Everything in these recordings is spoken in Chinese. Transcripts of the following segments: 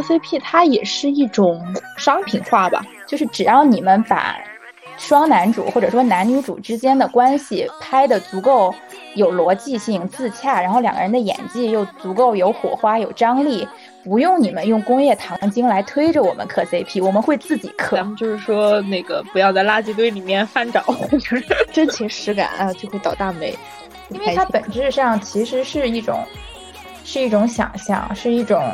磕 CP 它也是一种商品化吧，就是只要你们把双男主或者说男女主之间的关系拍的足够有逻辑性、自洽，然后两个人的演技又足够有火花、有张力，不用你们用工业糖精来推着我们磕 CP，我们会自己磕。咱们就是说那个不要在垃圾堆里面翻找，就是真情实感啊，就会倒大霉。因为它本质上其实是一种，是一种想象，是一种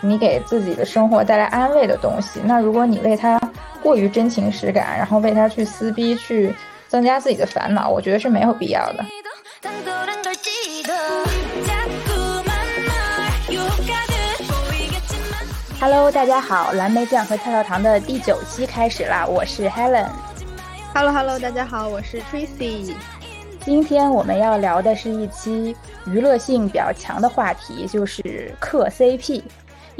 你给自己的生活带来安慰的东西。那如果你为他过于真情实感，然后为他去撕逼，去增加自己的烦恼，我觉得是没有必要的。Hello，大家好，蓝莓酱和跳跳糖的第九期开始啦，我是 Helen。Hello Hello，大家好，我是 Tracy。今天我们要聊的是一期娱乐性比较强的话题，就是磕 CP。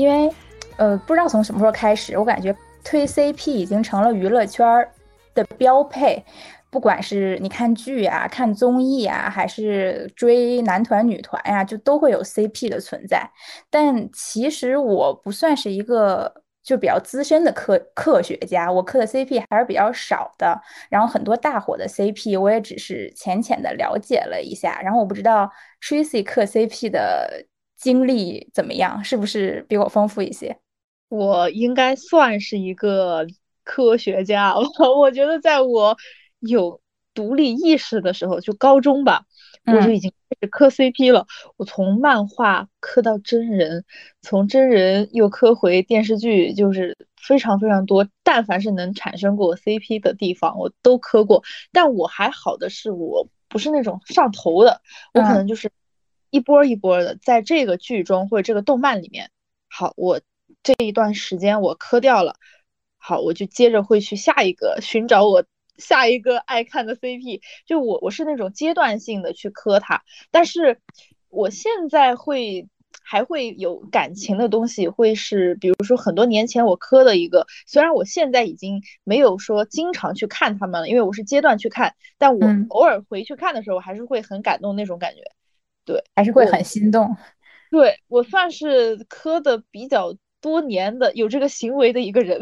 因为，呃，不知道从什么时候开始，我感觉推 CP 已经成了娱乐圈儿的标配。不管是你看剧呀、看综艺呀，还是追男团、女团呀，就都会有 CP 的存在。但其实我不算是一个。就比较资深的科科学家，我磕的 CP 还是比较少的。然后很多大火的 CP，我也只是浅浅的了解了一下。然后我不知道 Tracy 磕 CP 的经历怎么样，是不是比我丰富一些？我应该算是一个科学家了。我觉得在我有独立意识的时候，就高中吧。我就已经开始磕 CP 了。我从漫画磕到真人，从真人又磕回电视剧，就是非常非常多。但凡是能产生过 CP 的地方，我都磕过。但我还好的是，我不是那种上头的，我可能就是一波一波的，在这个剧中或者这个动漫里面，好，我这一段时间我磕掉了，好，我就接着会去下一个寻找我。下一个爱看的 CP，就我我是那种阶段性的去磕它，但是我现在会还会有感情的东西，会是比如说很多年前我磕的一个，虽然我现在已经没有说经常去看他们了，因为我是阶段去看，但我偶尔回去看的时候，还是会很感动那种感觉，对，还是会很心动。对我算是磕的比较多年的有这个行为的一个人。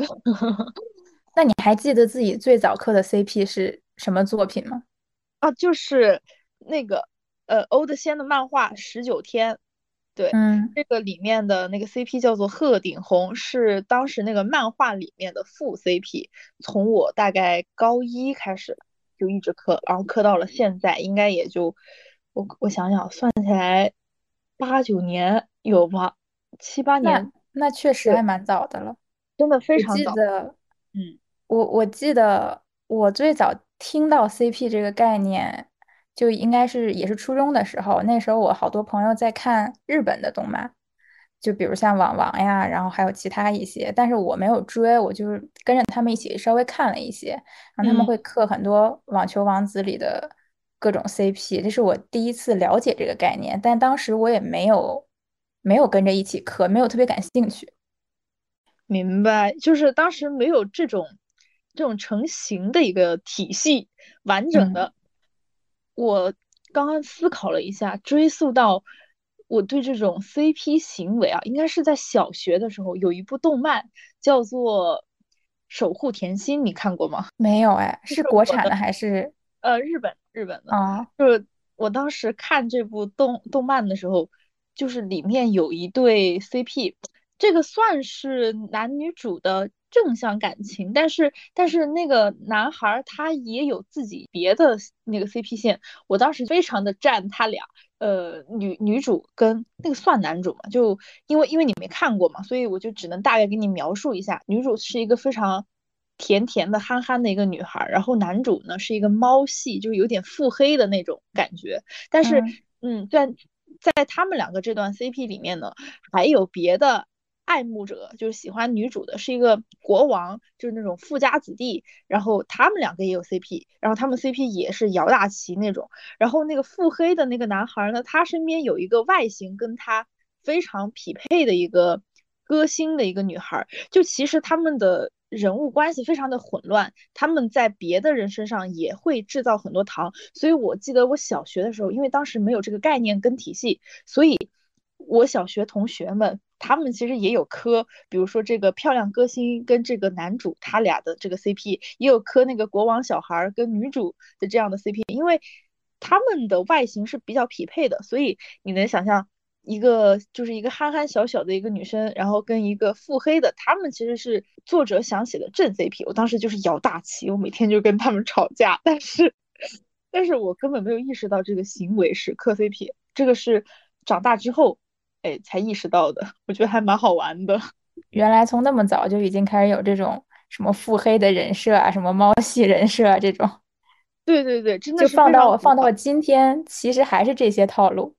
那你还记得自己最早磕的 CP 是什么作品吗？啊，就是那个呃欧德仙的漫画《十九天》，对，嗯，这个里面的那个 CP 叫做鹤顶红，是当时那个漫画里面的副 CP。从我大概高一开始就一直磕，然后磕到了现在，应该也就我我想想算起来八九年有吧，七八年，那确实还蛮早的了，真的非常早。嗯。我我记得我最早听到 CP 这个概念，就应该是也是初中的时候。那时候我好多朋友在看日本的动漫，就比如像网王呀，然后还有其他一些，但是我没有追，我就是跟着他们一起稍微看了一些。然后他们会刻很多网球王子里的各种 CP，这是我第一次了解这个概念，但当时我也没有没有跟着一起磕，没有特别感兴趣。明白，就是当时没有这种。这种成型的一个体系，完整的。我刚刚思考了一下，追溯到我对这种 CP 行为啊，应该是在小学的时候，有一部动漫叫做《守护甜心》，你看过吗？没有哎，是国产的还是？呃，日本日本的啊。就是我当时看这部动动漫的时候，就是里面有一对 CP，这个算是男女主的。正向感情，但是但是那个男孩他也有自己别的那个 CP 线，我当时非常的赞他俩，呃，女女主跟那个算男主嘛，就因为因为你没看过嘛，所以我就只能大概给你描述一下，女主是一个非常甜甜的憨憨的一个女孩，然后男主呢是一个猫系，就是有点腹黑的那种感觉，但是嗯，在在他们两个这段 CP 里面呢，还有别的。爱慕者就是喜欢女主的，是一个国王，就是那种富家子弟。然后他们两个也有 CP，然后他们 CP 也是姚大旗那种。然后那个腹黑的那个男孩呢，他身边有一个外形跟他非常匹配的一个歌星的一个女孩。就其实他们的人物关系非常的混乱，他们在别的人身上也会制造很多糖。所以我记得我小学的时候，因为当时没有这个概念跟体系，所以我小学同学们。他们其实也有磕，比如说这个漂亮歌星跟这个男主他俩的这个 CP，也有磕那个国王小孩跟女主的这样的 CP，因为他们的外形是比较匹配的，所以你能想象一个就是一个憨憨小小的一个女生，然后跟一个腹黑的，他们其实是作者想写的正 CP。我当时就是摇大旗，我每天就跟他们吵架，但是但是我根本没有意识到这个行为是磕 CP，这个是长大之后。哎，才意识到的，我觉得还蛮好玩的。原来从那么早就已经开始有这种什么腹黑的人设啊，什么猫系人设啊这种。对对对，真的就放到我放到今天，其实还是这些套路。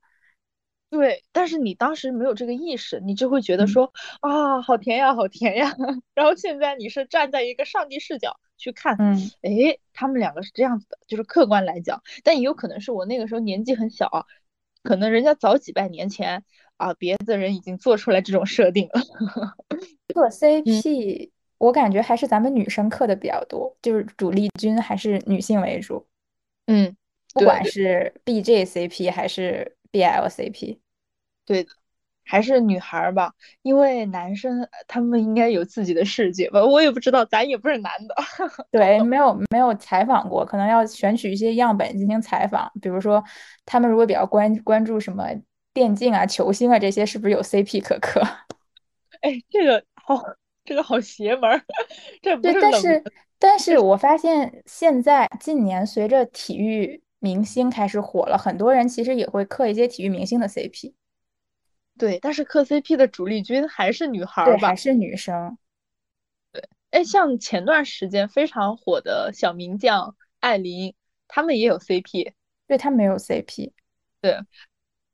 对，但是你当时没有这个意识，你就会觉得说啊，好甜呀，好甜呀。然后现在你是站在一个上帝视角去看，嗯，哎，他们两个是这样子的，就是客观来讲，但也有可能是我那个时候年纪很小，可能人家早几百年前。啊，别的人已经做出来这种设定了。磕 CP，我感觉还是咱们女生磕的比较多，就是主力军还是女性为主。嗯，不管是 BJCP 还是 BLCP，对的，还是女孩吧，因为男生他们应该有自己的世界吧，我也不知道，咱也不是男的。对，没有没有采访过，可能要选取一些样本进行采访，比如说他们如果比较关关注什么。电竞啊，球星啊，这些是不是有 CP 可磕？哎，这个好，这个好邪门儿。这不是但是，但是我发现现在近年随着体育明星开始火了，很多人其实也会磕一些体育明星的 CP。对，但是磕 CP 的主力军还是女孩吧？还是女生。对，哎，像前段时间非常火的小名将艾琳，他们也有 CP。对，他没有 CP。对。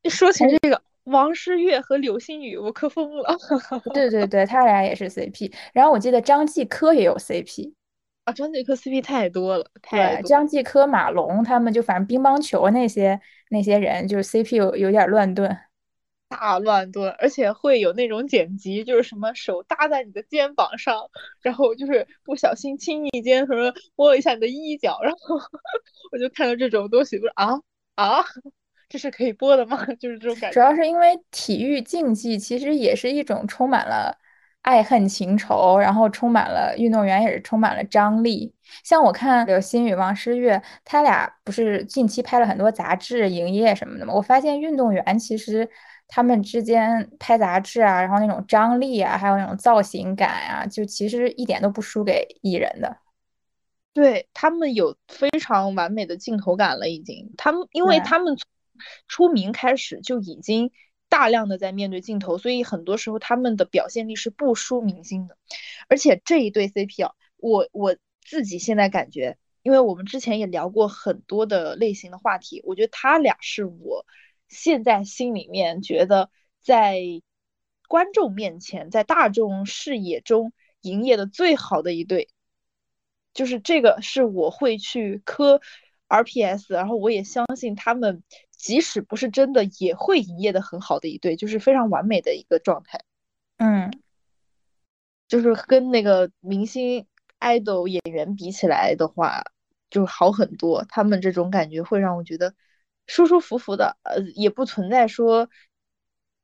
一说起这个王诗玥和刘星宇，我磕疯了。对对对，他俩也是 CP。然后我记得张继科也有 CP 啊，张继科 CP 太多了。对，张继科、马龙他们就反正乒乓球那些那些人，就是 CP 有有点乱炖，大乱炖，而且会有那种剪辑，就是什么手搭在你的肩膀上，然后就是不小心亲一肩什么摸一下你的衣角，然后 我就看到这种东西，我说啊啊。这是可以播的吗？就是这种感觉。主要是因为体育竞技其实也是一种充满了爱恨情仇，然后充满了运动员也是充满了张力。像我看刘星宇、王诗玥，他俩不是近期拍了很多杂志、营业什么的吗？我发现运动员其实他们之间拍杂志啊，然后那种张力啊，还有那种造型感啊，就其实一点都不输给艺人的。对他们有非常完美的镜头感了，已经。他们因为他们。出名开始就已经大量的在面对镜头，所以很多时候他们的表现力是不输明星的。而且这一对 CP 啊，我我自己现在感觉，因为我们之前也聊过很多的类型的话题，我觉得他俩是我现在心里面觉得在观众面前，在大众视野中营业的最好的一对，就是这个是我会去磕 RPS，然后我也相信他们。即使不是真的，也会营业的很好的一对，就是非常完美的一个状态。嗯，就是跟那个明星、idol 演员比起来的话，就好很多。他们这种感觉会让我觉得舒舒服服的，呃，也不存在说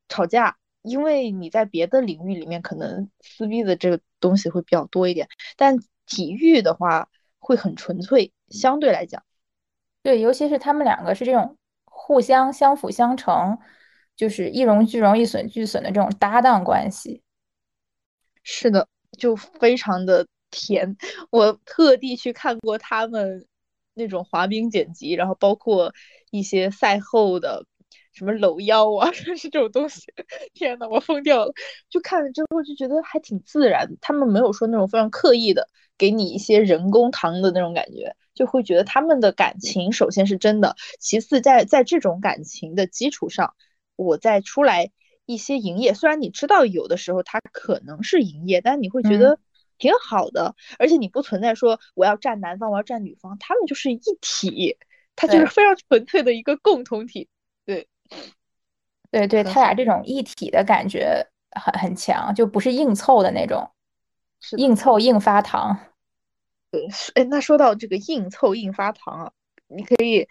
吵架，因为你在别的领域里面可能撕逼的这个东西会比较多一点，但体育的话会很纯粹，相对来讲。对，尤其是他们两个是这种。互相相辅相成，就是一荣俱荣、一损俱损的这种搭档关系。是的，就非常的甜。我特地去看过他们那种滑冰剪辑，然后包括一些赛后的什么搂腰啊，是这种东西。天呐，我疯掉了！就看了之后就觉得还挺自然，他们没有说那种非常刻意的给你一些人工糖的那种感觉。就会觉得他们的感情首先是真的，其次在在这种感情的基础上，我再出来一些营业。虽然你知道有的时候他可能是营业，但你会觉得挺好的，而且你不存在说我要站男方，我要站女方，他们就是一体，他就是非常纯粹的一个共同体。对，对对，他俩这种一体的感觉很很强，就不是硬凑的那种，硬凑硬发糖。对，哎，那说到这个硬凑硬发糖啊，你可以，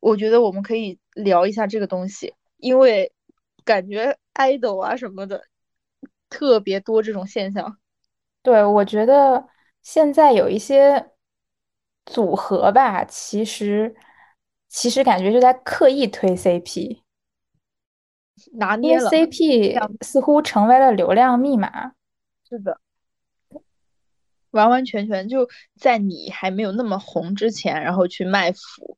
我觉得我们可以聊一下这个东西，因为感觉 idol 啊什么的，特别多这种现象。对，我觉得现在有一些组合吧，其实其实感觉就在刻意推 CP，拿捏了，CP 似乎成为了流量密码。是的，完完全全就在你还没有那么红之前，然后去卖腐，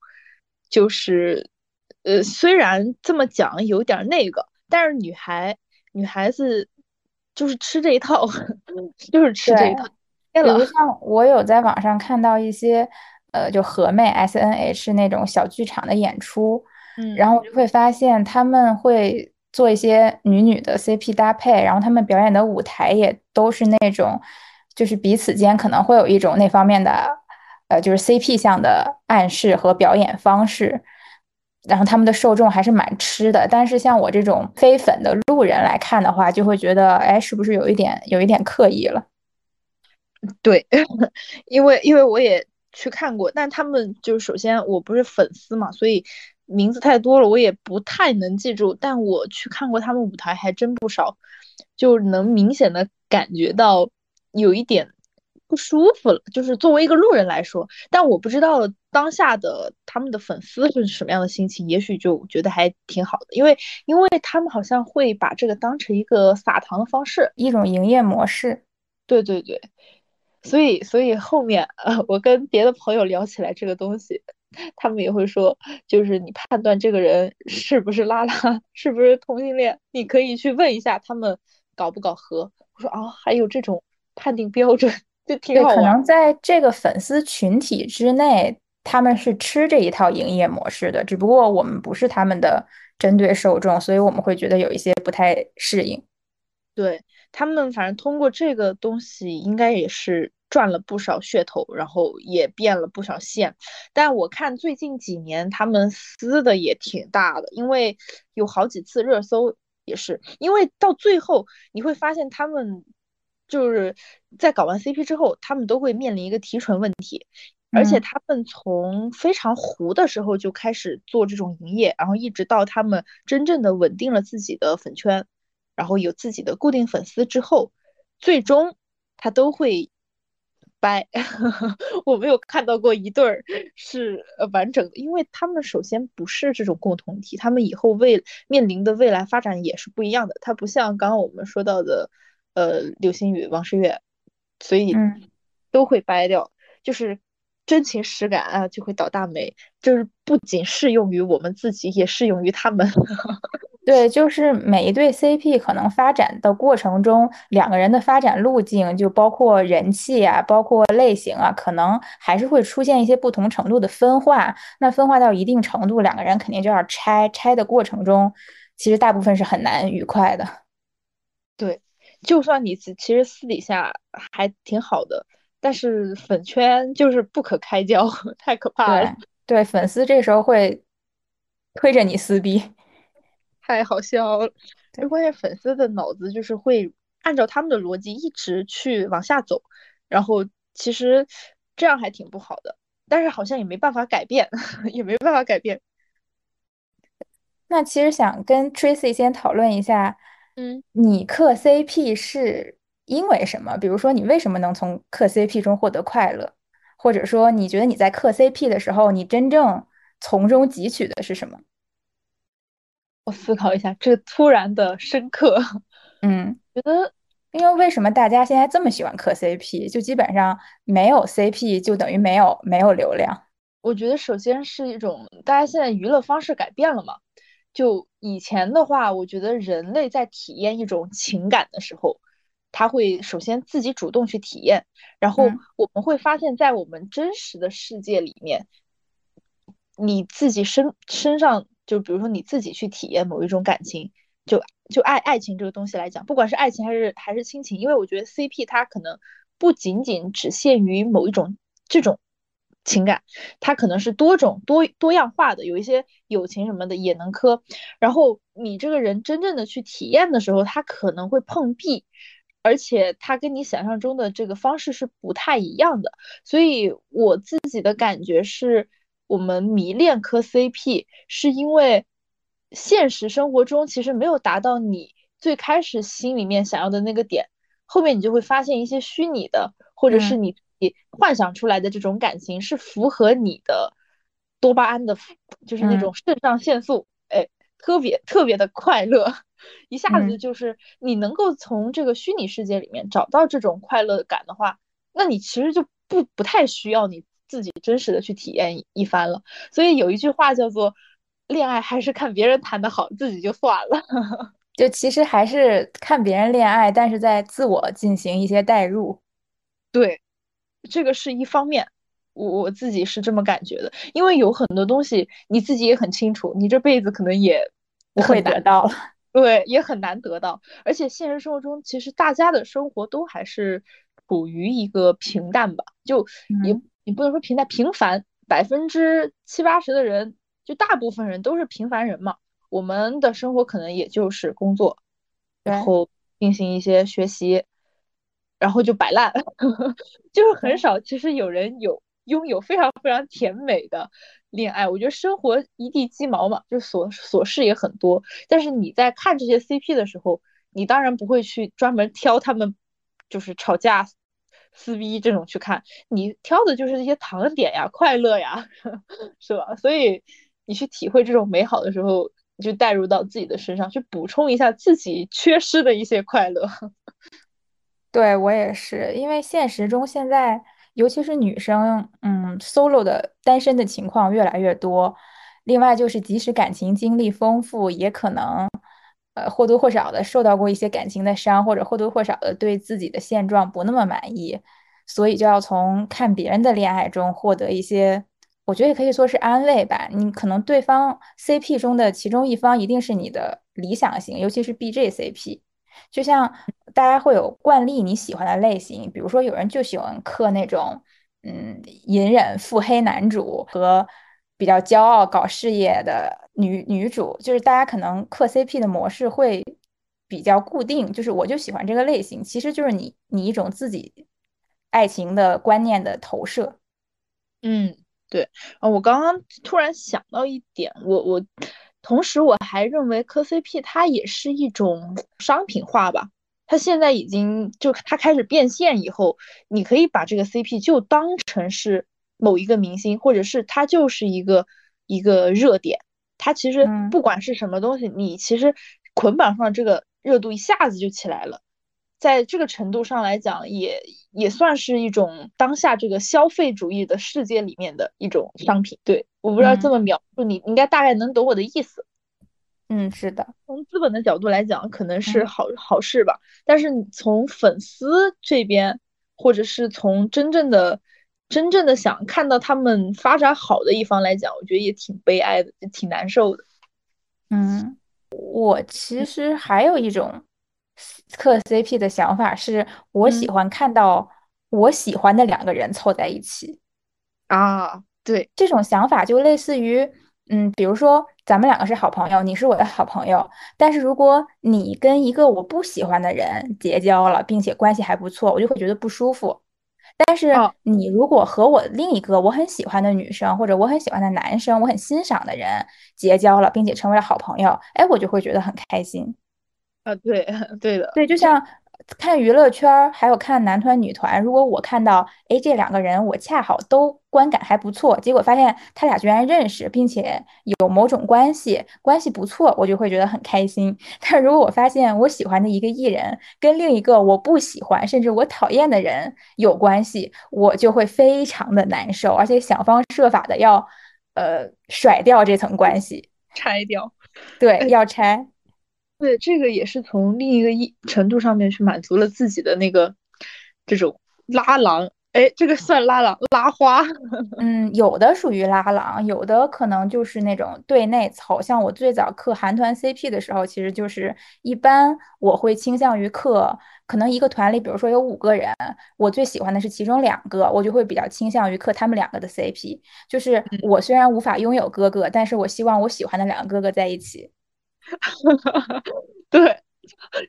就是呃，虽然这么讲有点那个，但是女孩女孩子就是吃这一套，就是吃这一套。比如像我有在网上看到一些，呃，就和妹 S N H 那种小剧场的演出，嗯，然后我就会发现他们会做一些女女的 CP 搭配，然后他们表演的舞台也都是那种，就是彼此间可能会有一种那方面的，呃，就是 CP 向的暗示和表演方式，然后他们的受众还是蛮吃的。但是像我这种非粉的路人来看的话，就会觉得，哎，是不是有一点有一点刻意了？对，因为因为我也去看过，但他们就是首先我不是粉丝嘛，所以名字太多了，我也不太能记住。但我去看过他们舞台还真不少，就能明显的感觉到有一点不舒服了。就是作为一个路人来说，但我不知道当下的他们的粉丝是什么样的心情，也许就觉得还挺好的，因为因为他们好像会把这个当成一个撒糖的方式，一种营业模式。对对对。所以，所以后面呃，我跟别的朋友聊起来这个东西，他们也会说，就是你判断这个人是不是拉拉，是不是同性恋，你可以去问一下他们搞不搞核。我说啊，还有这种判定标准，就挺好玩。可能在这个粉丝群体之内，他们是吃这一套营业模式的，只不过我们不是他们的针对受众，所以我们会觉得有一些不太适应。对。他们反正通过这个东西，应该也是赚了不少噱头，然后也变了不少线。但我看最近几年他们撕的也挺大的，因为有好几次热搜也是，因为到最后你会发现他们就是在搞完 CP 之后，他们都会面临一个提纯问题，而且他们从非常糊的时候就开始做这种营业，然后一直到他们真正的稳定了自己的粉圈。然后有自己的固定粉丝之后，最终他都会掰。我没有看到过一对儿是呃完整的，因为他们首先不是这种共同体，他们以后未面临的未来发展也是不一样的。它不像刚刚我们说到的呃刘星宇、王诗玥，所以都会掰掉，就是真情实感啊就会倒大霉，就是不仅适用于我们自己，也适用于他们。对，就是每一对 CP 可能发展的过程中，两个人的发展路径就包括人气啊，包括类型啊，可能还是会出现一些不同程度的分化。那分化到一定程度，两个人肯定就要拆。拆的过程中，其实大部分是很难愉快的。对，就算你其实私底下还挺好的，但是粉圈就是不可开交，太可怕了。对，粉丝这时候会推着你撕逼。太好笑了，就关键粉丝的脑子就是会按照他们的逻辑一直去往下走，然后其实这样还挺不好的，但是好像也没办法改变，也没办法改变。那其实想跟 Tracy 先讨论一下，嗯，你磕 CP 是因为什么？比如说你为什么能从磕 CP 中获得快乐，或者说你觉得你在磕 CP 的时候，你真正从中汲取的是什么？我思考一下，这突然的深刻，嗯，觉得，因为为什么大家现在这么喜欢磕 CP？就基本上没有 CP 就等于没有没有流量。我觉得首先是一种大家现在娱乐方式改变了嘛，就以前的话，我觉得人类在体验一种情感的时候，他会首先自己主动去体验，然后我们会发现，在我们真实的世界里面，你自己身身上。就比如说你自己去体验某一种感情，就就爱爱情这个东西来讲，不管是爱情还是还是亲情，因为我觉得 CP 它可能不仅仅只限于某一种这种情感，它可能是多种多多样化的，有一些友情什么的也能磕。然后你这个人真正的去体验的时候，他可能会碰壁，而且他跟你想象中的这个方式是不太一样的。所以我自己的感觉是。我们迷恋磕 CP，是因为现实生活中其实没有达到你最开始心里面想要的那个点，后面你就会发现一些虚拟的，或者是你你幻想出来的这种感情是符合你的多巴胺的，就是那种肾上腺素，哎，特别特别的快乐，一下子就是你能够从这个虚拟世界里面找到这种快乐感的话，那你其实就不不太需要你自己真实的去体验一番了。所以有一句话叫做。恋爱还是看别人谈的好，自己就算了。就其实还是看别人恋爱，但是在自我进行一些代入。对，这个是一方面，我我自己是这么感觉的。因为有很多东西你自己也很清楚，你这辈子可能也不会得到了。对，也很难得到。而且现实生活中，其实大家的生活都还是处于一个平淡吧，就也你不能说平淡，平凡。百分之七八十的人。就大部分人都是平凡人嘛，我们的生活可能也就是工作，然后进行一些学习，然后就摆烂，就是很少。其实有人有拥有非常非常甜美的恋爱，我觉得生活一地鸡毛嘛，就琐琐事也很多。但是你在看这些 CP 的时候，你当然不会去专门挑他们就是吵架、撕逼这种去看，你挑的就是一些糖点呀、快乐呀，是吧？所以。你去体会这种美好的时候，你就带入到自己的身上，去补充一下自己缺失的一些快乐。对我也是，因为现实中现在，尤其是女生，嗯，solo 的单身的情况越来越多。另外就是，即使感情经历丰富，也可能，呃，或多或少的受到过一些感情的伤，或者或多或少的对自己的现状不那么满意，所以就要从看别人的恋爱中获得一些。我觉得也可以说是安慰吧。你可能对方 CP 中的其中一方一定是你的理想型，尤其是 BJ CP。就像大家会有惯例你喜欢的类型，比如说有人就喜欢磕那种嗯隐忍腹黑男主和比较骄傲搞事业的女女主，就是大家可能磕 CP 的模式会比较固定，就是我就喜欢这个类型，其实就是你你一种自己爱情的观念的投射。嗯。对啊，我刚刚突然想到一点，我我同时我还认为磕 CP 它也是一种商品化吧。它现在已经就它开始变现以后，你可以把这个 CP 就当成是某一个明星，或者是它就是一个一个热点。它其实不管是什么东西，你其实捆绑上这个热度一下子就起来了。在这个程度上来讲，也也算是一种当下这个消费主义的世界里面的一种商品。对，我不知道这么描述，你应该大概能懂我的意思。嗯，是的。从资本的角度来讲，可能是好好事吧。但是从粉丝这边，或者是从真正的、真正的想看到他们发展好的一方来讲，我觉得也挺悲哀的，也挺难受的。嗯，我其实还有一种。磕 CP 的想法是我喜欢看到我喜欢的两个人凑在一起啊，对，这种想法就类似于，嗯，比如说咱们两个是好朋友，你是我的好朋友，但是如果你跟一个我不喜欢的人结交了，并且关系还不错，我就会觉得不舒服。但是你如果和我另一个我很喜欢的女生或者我很喜欢的男生，我很欣赏的人结交了，并且成为了好朋友，哎，我就会觉得很开心。啊，对 对的，对，就像看娱乐圈，还有看男团、女团，如果我看到，哎，这两个人我恰好都观感还不错，结果发现他俩居然认识，并且有某种关系，关系不错，我就会觉得很开心。但如果我发现我喜欢的一个艺人跟另一个我不喜欢，甚至我讨厌的人有关系，我就会非常的难受，而且想方设法的要，呃，甩掉这层关系，拆掉，对，要拆。对，这个也是从另一个一程度上面去满足了自己的那个这种拉郎，哎，这个算拉郎拉花。嗯，有的属于拉郎，有的可能就是那种对内凑。像我最早磕韩团 CP 的时候，其实就是一般我会倾向于磕，可能一个团里，比如说有五个人，我最喜欢的是其中两个，我就会比较倾向于磕他们两个的 CP。就是我虽然无法拥有哥哥，但是我希望我喜欢的两个哥哥在一起。对，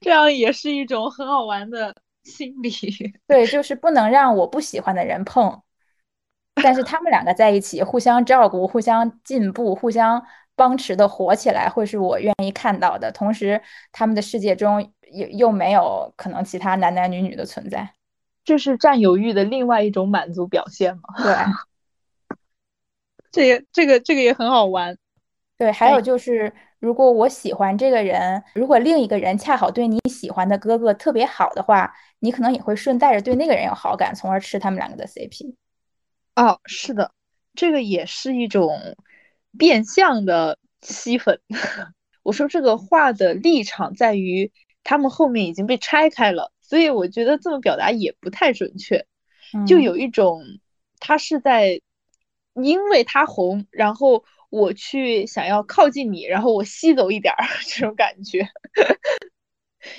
这样也是一种很好玩的心理。对，就是不能让我不喜欢的人碰，但是他们两个在一起，互相照顾，互相进步，互相帮持的火起来，会是我愿意看到的。同时，他们的世界中又又没有可能其他男男女女的存在，这是占有欲的另外一种满足表现吗？对，这也这个这个也很好玩。对，还有就是，如果我喜欢这个人，如果另一个人恰好对你喜欢的哥哥特别好的话，你可能也会顺带着对那个人有好感，从而吃他们两个的 CP。哦，是的，这个也是一种变相的吸粉。我说这个话的立场在于，他们后面已经被拆开了，所以我觉得这么表达也不太准确。就有一种他是在因为他红，然后。我去想要靠近你，然后我吸走一点儿 这种感觉，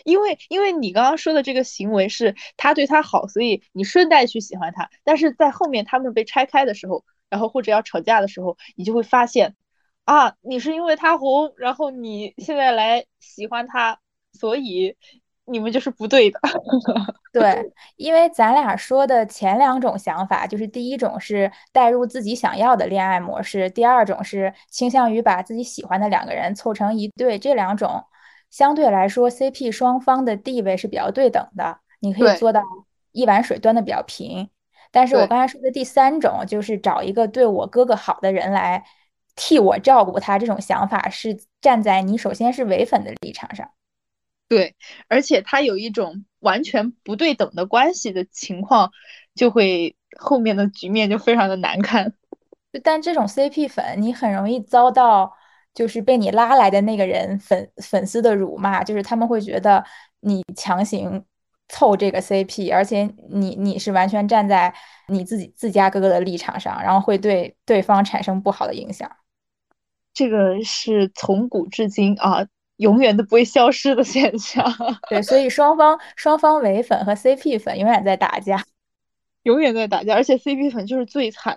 因为因为你刚刚说的这个行为是他对他好，所以你顺带去喜欢他。但是在后面他们被拆开的时候，然后或者要吵架的时候，你就会发现，啊，你是因为他红，然后你现在来喜欢他，所以。你们就是不对的，对，因为咱俩说的前两种想法，就是第一种是带入自己想要的恋爱模式，第二种是倾向于把自己喜欢的两个人凑成一对。这两种相对来说，CP 双方的地位是比较对等的，你可以做到一碗水端的比较平。但是我刚才说的第三种，就是找一个对我哥哥好的人来替我照顾他，这种想法是站在你首先是唯粉的立场上。对，而且他有一种完全不对等的关系的情况，就会后面的局面就非常的难看。但这种 CP 粉，你很容易遭到就是被你拉来的那个人粉粉丝的辱骂，就是他们会觉得你强行凑这个 CP，而且你你是完全站在你自己自家哥哥的立场上，然后会对对方产生不好的影响。这个是从古至今啊。永远都不会消失的现象。对，所以双方双方唯粉和 CP 粉永远在打架，永远在打架，而且 CP 粉就是最惨，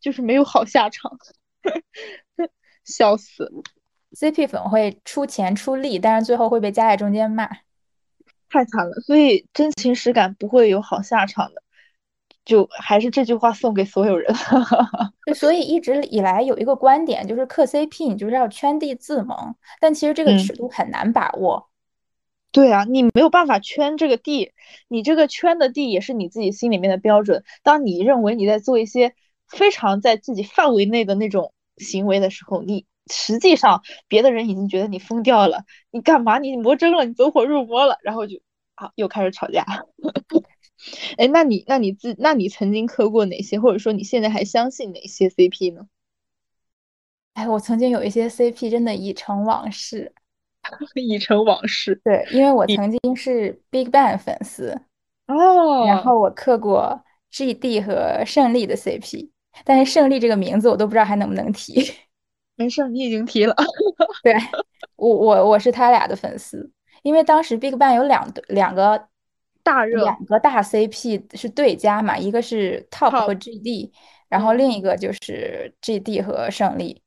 就是没有好下场，笑死。CP 粉会出钱出力，但是最后会被夹在中间骂，太惨了。所以真情实感不会有好下场的。就还是这句话送给所有人。所以一直以来有一个观点，就是克 CP 你就是要圈地自萌，但其实这个尺度很难把握。对啊，你没有办法圈这个地，你这个圈的地也是你自己心里面的标准。当你认为你在做一些非常在自己范围内的那种行为的时候，你实际上别的人已经觉得你疯掉了，你干嘛？你魔怔了，你走火入魔了，然后就啊又开始吵架。哎，那你那你自那你曾经磕过哪些，或者说你现在还相信哪些 CP 呢？哎，我曾经有一些 CP 真的已成往事，已成往事。对，因为我曾经是 BigBang 粉丝哦，然后我磕过 GD 和胜利的 CP，但是胜利这个名字我都不知道还能不能提。没事，你已经提了。对，我我我是他俩的粉丝，因为当时 BigBang 有两两个。大热两个大 CP 是对家嘛，一个是 Top 和 GD，然后另一个就是 GD 和胜利。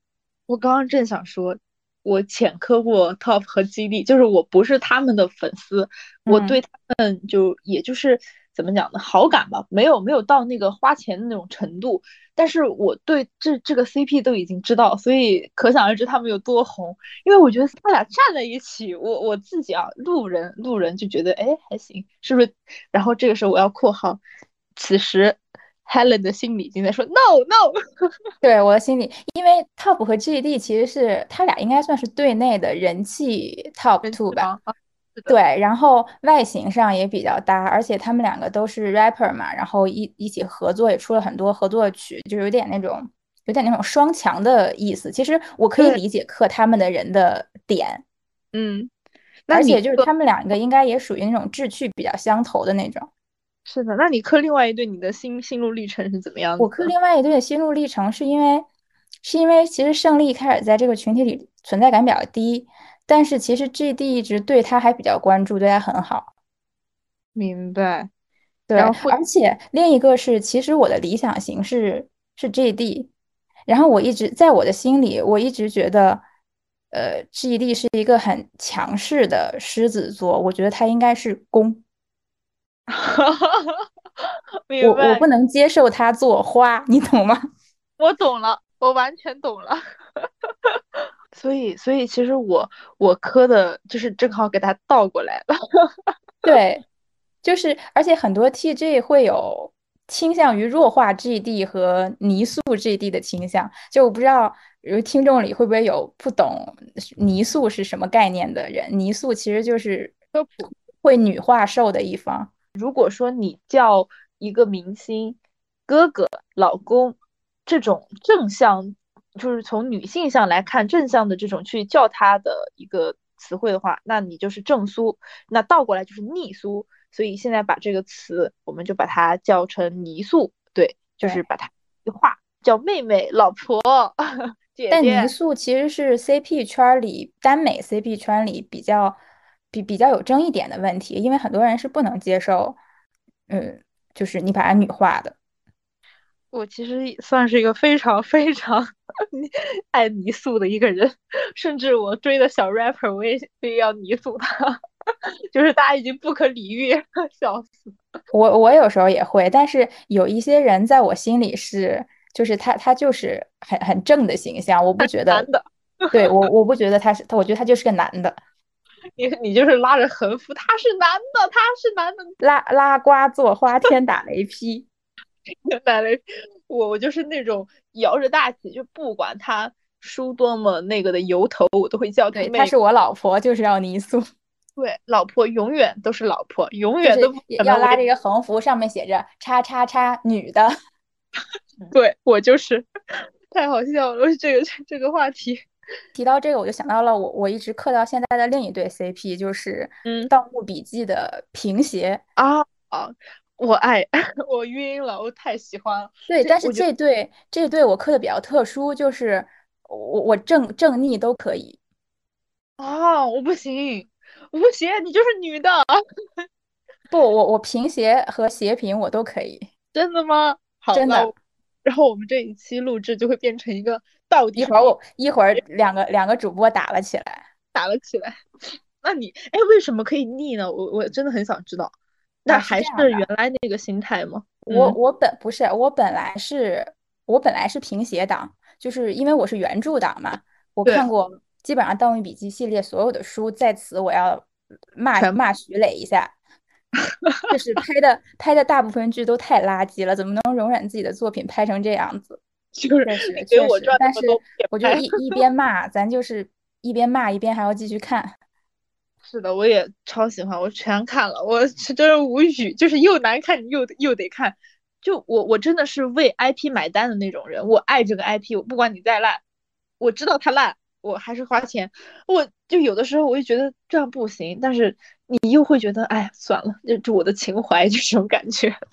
我刚刚正想说，我浅磕过 Top 和 GD，就是我不是他们的粉丝，我对他们就也就是怎么讲呢，好感吧，没有没有到那个花钱的那种程度。但是我对这这个 CP 都已经知道，所以可想而知他们有多红。因为我觉得他俩站在一起，我我自己啊，路人路人就觉得哎还行，是不是？然后这个时候我要括号，此时 Helen 的心里已经在说 No No。对我的心里，因为 Top 和 GD 其实是他俩应该算是队内的人气 Top Two 吧。对，然后外形上也比较搭，而且他们两个都是 rapper 嘛，然后一一起合作也出了很多合作曲，就有点那种有点那种双强的意思。其实我可以理解克他们的人的点，嗯，而且就是他们两个应该也属于那种志趣比较相投的那种。是的，那你克另外一对，你的心心路历程是怎么样的？我克另外一对的心路历程是因为是因为其实胜利开始在这个群体里存在感比较低。但是其实 G D 一直对他还比较关注，对他很好。明白。对，而且另一个是，其实我的理想型是是 G D，然后我一直在我的心里，我一直觉得，呃，G D 是一个很强势的狮子座，我觉得他应该是公。我我不能接受他做花，你懂吗？我懂了，我完全懂了。所以，所以其实我我磕的就是正好给他倒过来了。对，就是而且很多 TG 会有倾向于弱化 GD 和泥塑 GD 的倾向，就我不知道，听众里会不会有不懂泥塑是什么概念的人？泥塑其实就是科普会女化瘦的一方。如果说你叫一个明星哥哥、老公这种正向。就是从女性向来看正向的这种去叫她的一个词汇的话，那你就是正苏，那倒过来就是逆苏。所以现在把这个词，我们就把它叫成泥塑，对，就是把它一化叫妹妹、老婆、姐姐。但泥塑其实是 CP 圈里耽美 CP 圈里比较比比较有争议点的问题，因为很多人是不能接受，嗯，就是你把它女化的。我其实算是一个非常非常 爱泥塑的一个人，甚至我追的小 rapper 我也我也要泥塑他，就是大家已经不可理喻，笑死。我我有时候也会，但是有一些人在我心里是，就是他他就是很很正的形象，我不觉得。男的。对我我不觉得他是，我觉得他就是个男的。你你就是拉着横幅，他是男的，他是男的。拉拉瓜做花，天打雷劈。打雷，我我就是那种摇着大旗，就不管他梳多么那个的油头，我都会叫他。对，她是我老婆，就是要泥塑。对，老婆永远都是老婆，永远都要拉这个横幅，上面写着“叉叉叉女的 ”。对我就是太好笑了，这个这个话题提到这个，我就想到了我我一直磕到现在的另一对 CP，就是嗯，《盗墓笔记》的平邪啊啊。我爱 我晕了，我太喜欢了。对，但是这对这对我磕的比较特殊，就是我我正正逆都可以。哦，我不行，我不行，你就是女的。不，我我平斜和斜平我都可以。真的吗？真的。然后我们这一期录制就会变成一个到底。一会儿我一会儿两个两个主播打了起来，打了起来。那你哎，为什么可以逆呢？我我真的很想知道。那还是原来那个心态吗？我我本不是，我本来是我本来是平写党，就是因为我是原著党嘛。我看过基本上《盗墓笔记》系列所有的书，在此我要骂骂徐磊一下，就是拍的拍的大部分剧都太垃圾了，怎么能容忍自己的作品拍成这样子？确实确实，但是我就一一边骂，咱就是一边骂一边还要继续看。是的，我也超喜欢，我全看了，我真是无语，就是又难看又又得看，就我我真的是为 IP 买单的那种人，我爱这个 IP，我不管你再烂，我知道它烂，我还是花钱，我就有的时候我就觉得这样不行，但是你又会觉得，哎，算了，就就我的情怀就 这种感觉。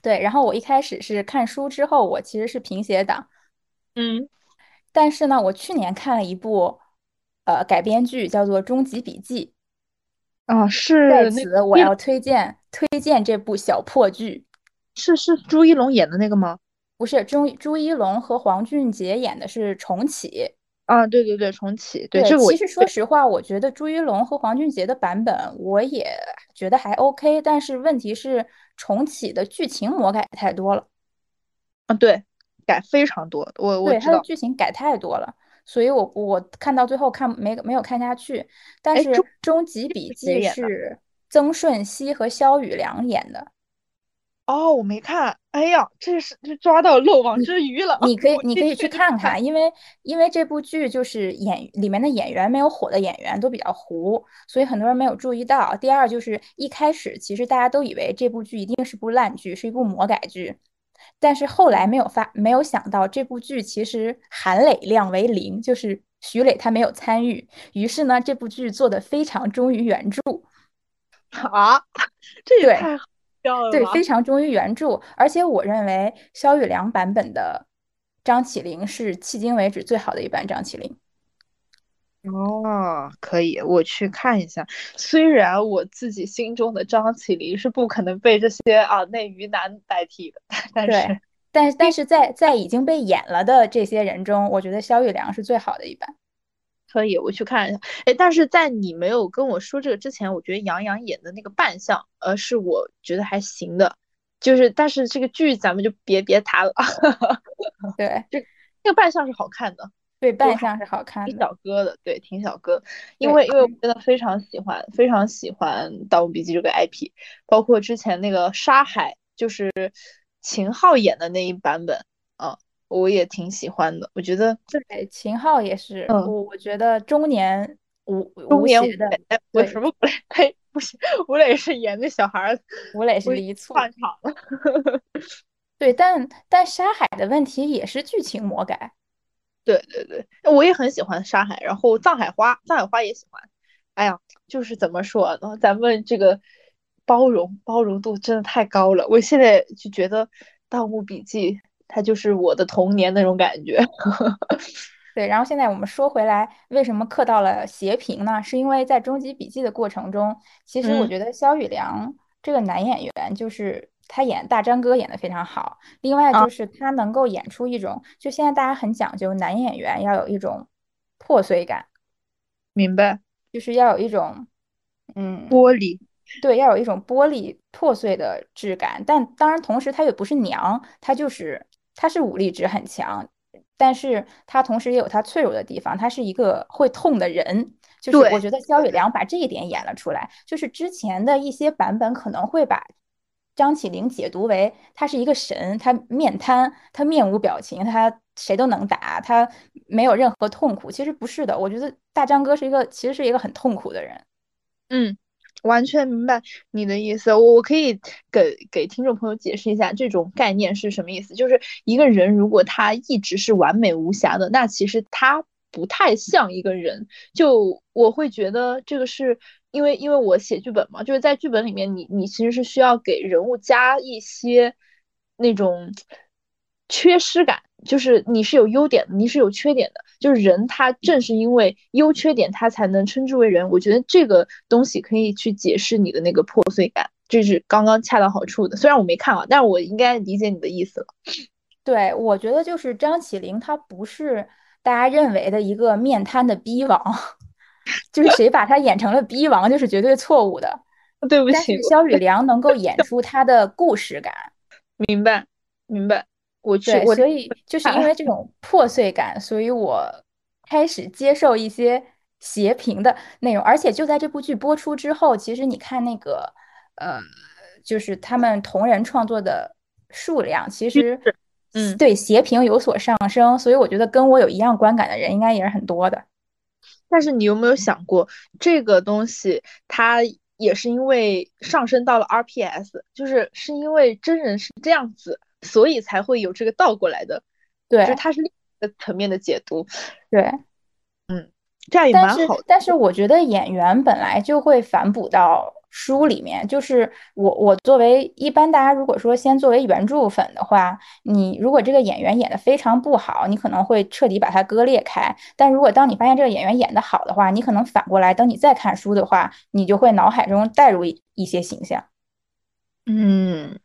对，然后我一开始是看书之后，我其实是平写党，嗯，但是呢，我去年看了一部。呃，改编剧叫做《终极笔记》啊，是在此我要推荐推荐这部小破剧，是是朱一龙演的那个吗？不是，朱朱一龙和黄俊杰演的是重启啊，对对对，重启。对，这其实说实话，我觉得朱一龙和黄俊杰的版本我也觉得还 OK，但是问题是重启的剧情魔改太多了。啊，对，改非常多，我我对他的剧情改太多了。所以，我我看到最后看没没有看下去，但是《终极笔记》是曾舜晞和肖宇良演的。哦，我没看。哎呀，这是这抓到漏网之鱼了。你可以你可以去看看，因为因为这部剧就是演里面的演员没有火的演员都比较糊，所以很多人没有注意到。第二就是一开始其实大家都以为这部剧一定是部烂剧，是一部魔改剧。但是后来没有发，没有想到这部剧其实含磊量为零，就是徐磊他没有参与。于是呢，这部剧做的非常忠于原著 啊，这也太好笑了。对，非常忠于原著。而且我认为肖宇良版本的张起灵是迄今为止最好的一版张起灵。哦，可以，我去看一下。虽然我自己心中的张起灵是不可能被这些啊内娱男代替的，但是，但但是在在已经被演了的这些人中，我觉得肖玉良是最好的一版。可以，我去看一下。哎，但是在你没有跟我说这个之前，我觉得杨洋演的那个扮相，呃，是我觉得还行的。就是，但是这个剧咱们就别别谈了。对，这那个扮相是好看的。对，扮相是好看的，挺小哥的，对，挺小哥。因为因为我真的非常喜欢，非常喜欢《盗墓笔记》这个 IP，包括之前那个《沙海》，就是秦昊演的那一版本啊，我也挺喜欢的。我觉得对秦昊也是，我我觉得中年吴中年吴的，我什么吴磊？呸，不是吴磊是演那小孩儿，吴磊是黎簇换场了。对，但但《沙海》的问题也是剧情魔改。对对对，我也很喜欢沙海，然后藏海花，藏海花也喜欢。哎呀，就是怎么说呢？咱们这个包容包容度真的太高了。我现在就觉得《盗墓笔记》它就是我的童年那种感觉。对，然后现在我们说回来，为什么刻到了斜屏呢？是因为在终极笔记的过程中，其实我觉得肖宇良这个男演员就是。他演大张哥演的非常好，另外就是他能够演出一种，就现在大家很讲究男演员要有一种破碎感，明白？就是要有一种，嗯，玻璃，对，要有一种玻璃破碎的质感。但当然，同时他也不是娘，他就是他是武力值很强，但是他同时也有他脆弱的地方，他是一个会痛的人。就是我觉得肖宇良把这一点演了出来，就是之前的一些版本可能会把。张起灵解读为他是一个神，他面瘫，他面无表情，他谁都能打，他没有任何痛苦。其实不是的，我觉得大张哥是一个，其实是一个很痛苦的人。嗯，完全明白你的意思。我我可以给给听众朋友解释一下这种概念是什么意思。就是一个人如果他一直是完美无瑕的，那其实他不太像一个人。就我会觉得这个是。因为因为我写剧本嘛，就是在剧本里面，你你其实是需要给人物加一些那种缺失感，就是你是有优点的，你是有缺点的，就是人他正是因为优缺点，他才能称之为人。我觉得这个东西可以去解释你的那个破碎感，这是刚刚恰到好处的。虽然我没看啊，但是我应该理解你的意思了。对，我觉得就是张起灵，他不是大家认为的一个面瘫的逼王。就是谁把他演成了逼王，就是绝对错误的。对不起，但是肖宇良能够演出他的故事感。明白，明白。我去，所以就是因为这种破碎感，所以我开始接受一些斜屏的内容。而且就在这部剧播出之后，其实你看那个，呃，就是他们同人创作的数量，其实，嗯，对斜屏有所上升。所以我觉得跟我有一样观感的人，应该也是很多的。但是你有没有想过，这个东西它也是因为上升到了 RPS，就是是因为真人是这样子，所以才会有这个倒过来的，对，就是它是另一个层面的解读，对，嗯，这样也蛮好。但是我觉得演员本来就会反哺到。书里面就是我，我作为一般大家如果说先作为原著粉的话，你如果这个演员演的非常不好，你可能会彻底把它割裂开。但如果当你发现这个演员演的好的话，你可能反过来，等你再看书的话，你就会脑海中带入一一些形象。嗯，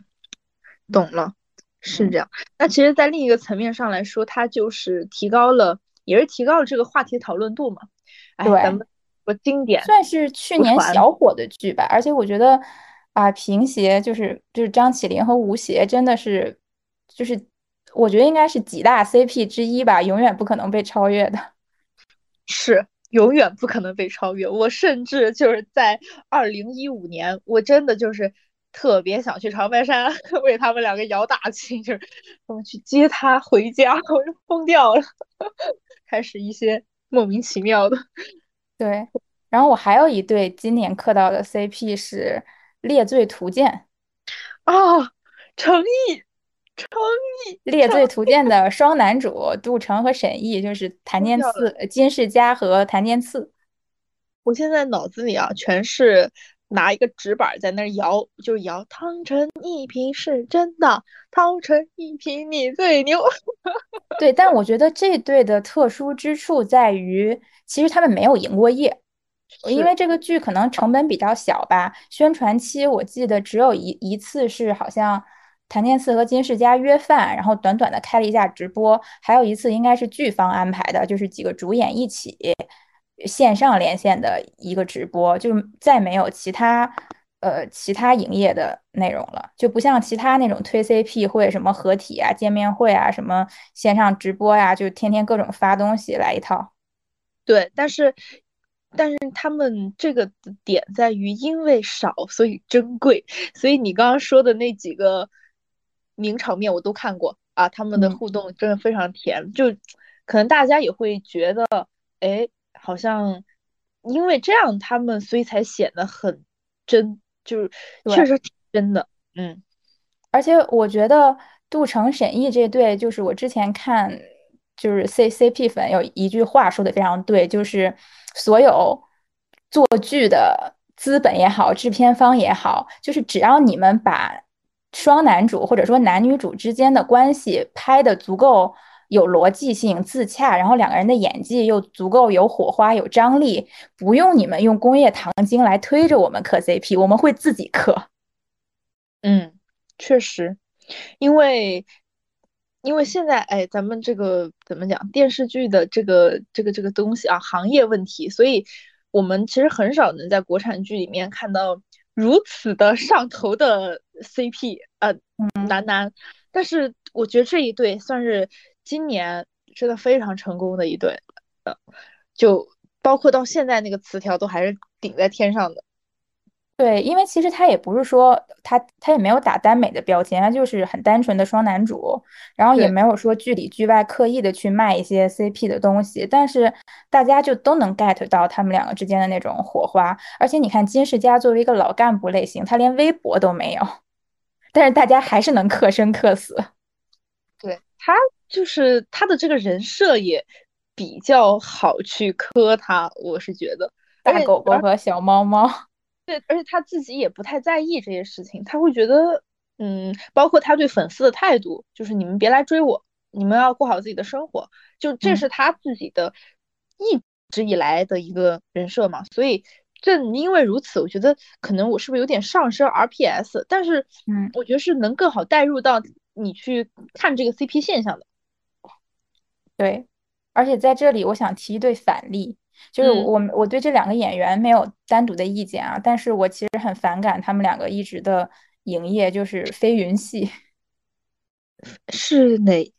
懂了，是这样。那其实，在另一个层面上来说，它就是提高了，也是提高了这个话题讨论度嘛。对。我经典算是去年小火的剧吧，而且我觉得啊，平邪就是就是张起灵和吴邪真的是，就是我觉得应该是几大 CP 之一吧，永远不可能被超越的，是永远不可能被超越。我甚至就是在二零一五年，我真的就是特别想去长白山 为他们两个摇大旗，就是我们去接他回家，我就疯掉了，开始一些莫名其妙的。对，然后我还有一对今年磕到的 CP 是《猎罪图鉴》啊，成毅，成毅，《猎罪图鉴》的双男主杜成和沈毅，就是谭健次、金世佳和谭健次。我现在脑子里啊，全是拿一个纸板在那摇，就摇。汤臣一品是真的，汤臣一品你最牛。对，但我觉得这对的特殊之处在于。其实他们没有赢过业，因为这个剧可能成本比较小吧。宣传期我记得只有一一次是好像谭健次和金世佳约饭，然后短短的开了一下直播。还有一次应该是剧方安排的，就是几个主演一起线上连线的一个直播，就是再没有其他呃其他营业的内容了，就不像其他那种推 CP 会什么合体啊、见面会啊、什么线上直播呀，就天天各种发东西来一套。对，但是但是他们这个点在于，因为少所以珍贵，所以你刚刚说的那几个名场面我都看过啊，他们的互动真的非常甜，就可能大家也会觉得，哎，好像因为这样他们所以才显得很真，就是确实挺真的，嗯，而且我觉得杜成沈毅这对，就是我之前看。就是 C C P 粉有一句话说的非常对，就是所有做剧的资本也好，制片方也好，就是只要你们把双男主或者说男女主之间的关系拍的足够有逻辑性、自洽，然后两个人的演技又足够有火花、有张力，不用你们用工业糖精来推着我们磕 C P，我们会自己磕。嗯，确实，因为。因为现在，哎，咱们这个怎么讲电视剧的这个这个这个东西啊，行业问题，所以我们其实很少能在国产剧里面看到如此的上头的 CP，呃，男男。但是我觉得这一对算是今年真的非常成功的一对，呃，就包括到现在那个词条都还是顶在天上的。对，因为其实他也不是说他他也没有打耽美的标签，他就是很单纯的双男主，然后也没有说剧里剧外刻意的去卖一些 CP 的东西，但是大家就都能 get 到他们两个之间的那种火花。而且你看金世佳作为一个老干部类型，他连微博都没有，但是大家还是能克生克死。对他就是他的这个人设也比较好去磕他，我是觉得大狗狗和小猫猫。对，而且他自己也不太在意这些事情，他会觉得，嗯，包括他对粉丝的态度，就是你们别来追我，你们要过好自己的生活，就这是他自己的一直以来的一个人设嘛。所以正因为如此，我觉得可能我是不是有点上升 RPS，但是，嗯，我觉得是能更好带入到你去看这个 CP 现象的。对，而且在这里我想提一对反例。就是我我对这两个演员没有单独的意见啊，但是我其实很反感他们两个一直的营业，就是飞云系，是哪？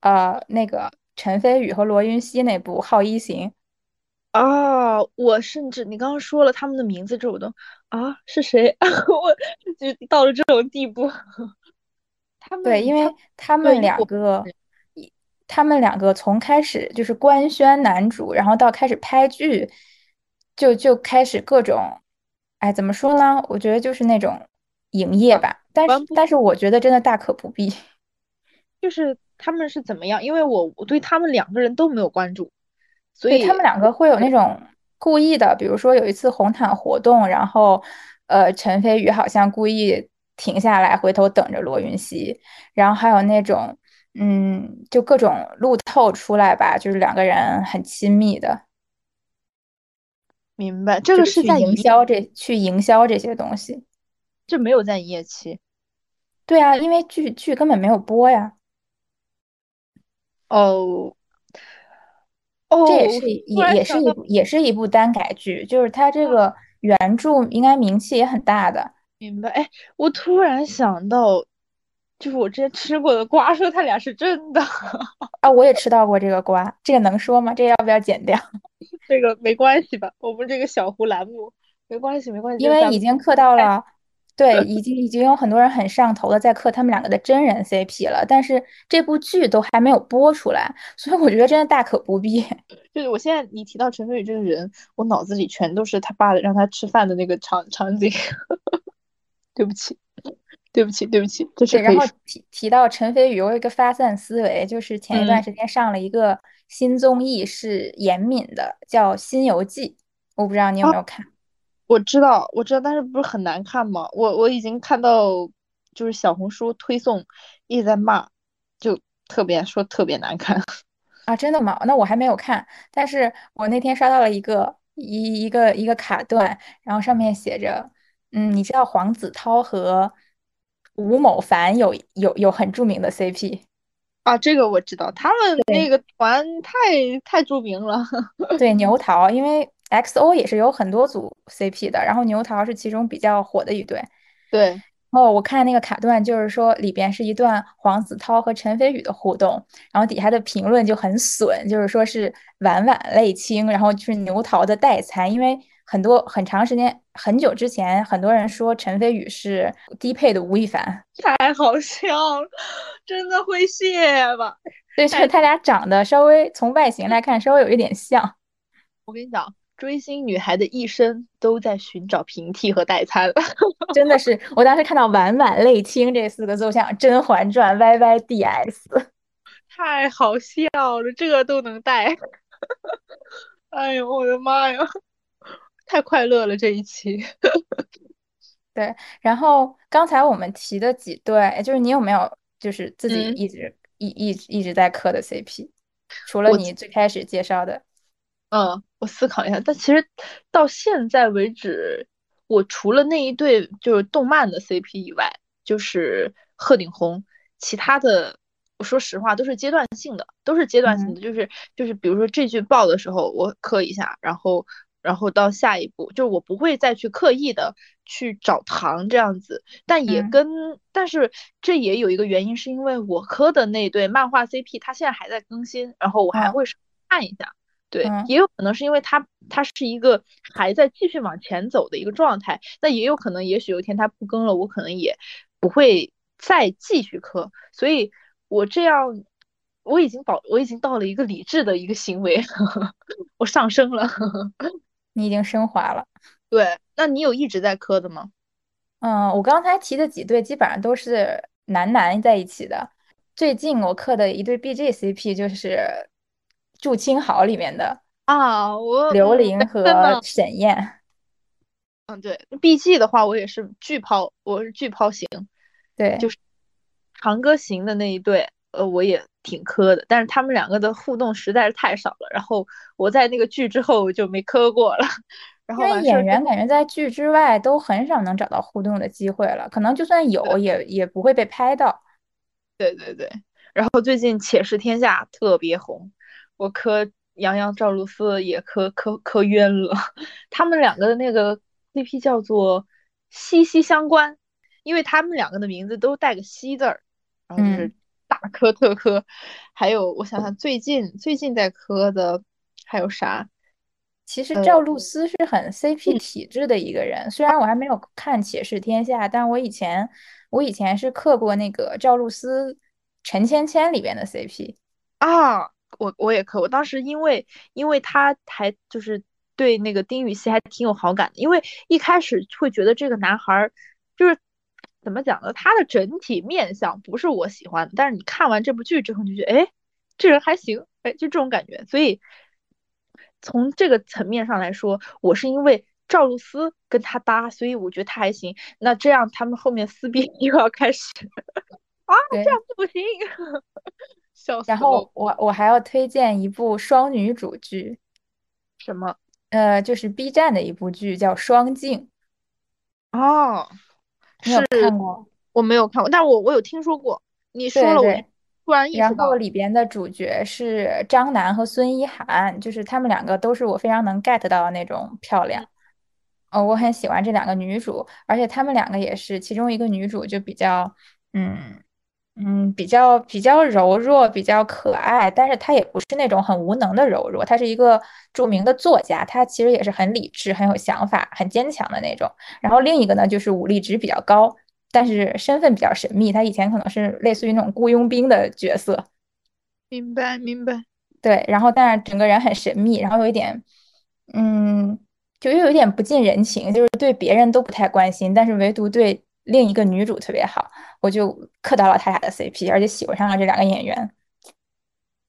呃，那个陈飞宇和罗云熙那部《好一行》啊，我甚至你刚刚说了他们的名字之后，我都啊是谁？我就到了这种地步。他们对，因为他们两个。他们两个从开始就是官宣男主，然后到开始拍剧，就就开始各种，哎，怎么说呢？我觉得就是那种营业吧。但是，但是我觉得真的大可不必。就是他们是怎么样？因为我我对他们两个人都没有关注，所以他们两个会有那种故意的，比如说有一次红毯活动，然后呃，陈飞宇好像故意停下来回头等着罗云熙，然后还有那种。嗯，就各种路透出来吧，就是两个人很亲密的。明白，这个是在营销这去营销这些东西，这没有在营业期。对啊，因为剧剧根本没有播呀。哦，哦，这也是也也是一部也是一部单改剧，就是它这个原著应该名气也很大的。明白，哎，我突然想到。就是我之前吃过的瓜，说他俩是真的 啊！我也吃到过这个瓜，这个能说吗？这个要不要剪掉？这个没关系吧？我们这个小胡栏目没关系，没关系。因为已经磕到了，对，已经已经有很多人很上头的在磕他们两个的真人 CP 了，但是这部剧都还没有播出来，所以我觉得真的大可不必。就是我现在你提到陈飞宇这个人，我脑子里全都是他爸让他吃饭的那个场场景。对不起。对不起，对不起，这是。然后提提到陈飞宇，我有一个发散思维，就是前一段时间上了一个新综艺，是严敏的，叫《新游记》，我不知道你有没有看。我知道，我知道，但是不是很难看吗？我我已经看到，就是小红书推送一直在骂，就特别说特别难看。啊，真的吗？那我还没有看，但是我那天刷到了一个一一个一个卡段，然后上面写着，嗯，你知道黄子韬和。吴某凡有有有很著名的 CP 啊，这个我知道，他们那个团太太著名了。对牛桃，因为 XO 也是有很多组 CP 的，然后牛桃是其中比较火的一对。对。哦，我看那个卡段，就是说里边是一段黄子韬和陈飞宇的互动，然后底下的评论就很损，就是说是晚晚泪倾，然后就是牛桃的代餐，因为很多很长时间很久之前，很多人说陈飞宇是低配的吴亦凡，太好笑了，真的会谢吧？对，就是他俩长得稍微从外形来看稍微有一点像。我跟你讲。追星女孩的一生都在寻找平替和代餐，真的是。我当时看到“晚晚泪倾”这四个字，我想《甄嬛传》Y Y D S，太好笑了，这个都能带。哎呦，我的妈呀，太快乐了这一期。对，然后刚才我们提的几对，就是你有没有就是自己一直一一直一直在磕的 CP？除了你最开始介绍的。嗯，我思考一下，但其实到现在为止，我除了那一对就是动漫的 CP 以外，就是鹤顶红，其他的，我说实话都是阶段性的，都是阶段性的，就是就是比如说这句爆的时候我磕一下，然后然后到下一步，就是我不会再去刻意的去找糖这样子，但也跟但是这也有一个原因，是因为我磕的那对漫画 CP 它现在还在更新，然后我还会看一下。对，也有可能是因为它它是一个还在继续往前走的一个状态，那也有可能，也许有一天它不更了，我可能也不会再继续磕，所以我这样我已经保我已经到了一个理智的一个行为，我上升了，你已经升华了。对，那你有一直在磕的吗？嗯，我刚才提的几对基本上都是男男在一起的，最近我磕的一对 BG CP 就是。祝青豪里面的啊，我刘琳和沈燕。嗯，对，B G 的话，我也是巨抛，我是巨抛型。对，就是长歌行的那一对，呃，我也挺磕的，但是他们两个的互动实在是太少了。然后我在那个剧之后就没磕过了。然后演员感觉在剧之外都很少能找到互动的机会了，可能就算有，也也不会被拍到。对对对，然后最近《且试天下》特别红。我磕杨洋赵露思也磕磕磕冤了，他们两个的那个 CP 叫做息息相关，因为他们两个的名字都带个西字儿，然后就是大磕特磕。还有我想想，最近最近在磕的还有啥？其实赵露思是很 CP 体质的一个人，虽然我还没有看《且试天下》，但我以前我以前是磕过那个赵露思陈芊芊里边的 CP 啊。我我也磕，我当时因为因为他还就是对那个丁禹兮还挺有好感的，因为一开始会觉得这个男孩就是怎么讲呢？他的整体面相不是我喜欢的，但是你看完这部剧之后，你就觉得哎，这人还行，哎，就这种感觉。所以从这个层面上来说，我是因为赵露思跟他搭，所以我觉得他还行。那这样他们后面撕逼又要开始啊？这样不行。笑然后我我还要推荐一部双女主剧，什么？呃，就是 B 站的一部剧，叫《双镜》。哦，你有看过？我没有看过，但是我我有听说过。你说了，我突然意识到。然后里边的主角是张楠和孙一涵，就是他们两个都是我非常能 get 到的那种漂亮。哦，我很喜欢这两个女主，而且他们两个也是其中一个女主就比较，嗯。嗯，比较比较柔弱，比较可爱，但是他也不是那种很无能的柔弱，他是一个著名的作家，他其实也是很理智、很有想法、很坚强的那种。然后另一个呢，就是武力值比较高，但是身份比较神秘，他以前可能是类似于那种雇佣兵的角色。明白，明白。对，然后但是整个人很神秘，然后有一点，嗯，就又有点不近人情，就是对别人都不太关心，但是唯独对。另一个女主特别好，我就磕到了他俩的 CP，而且喜欢上了这两个演员，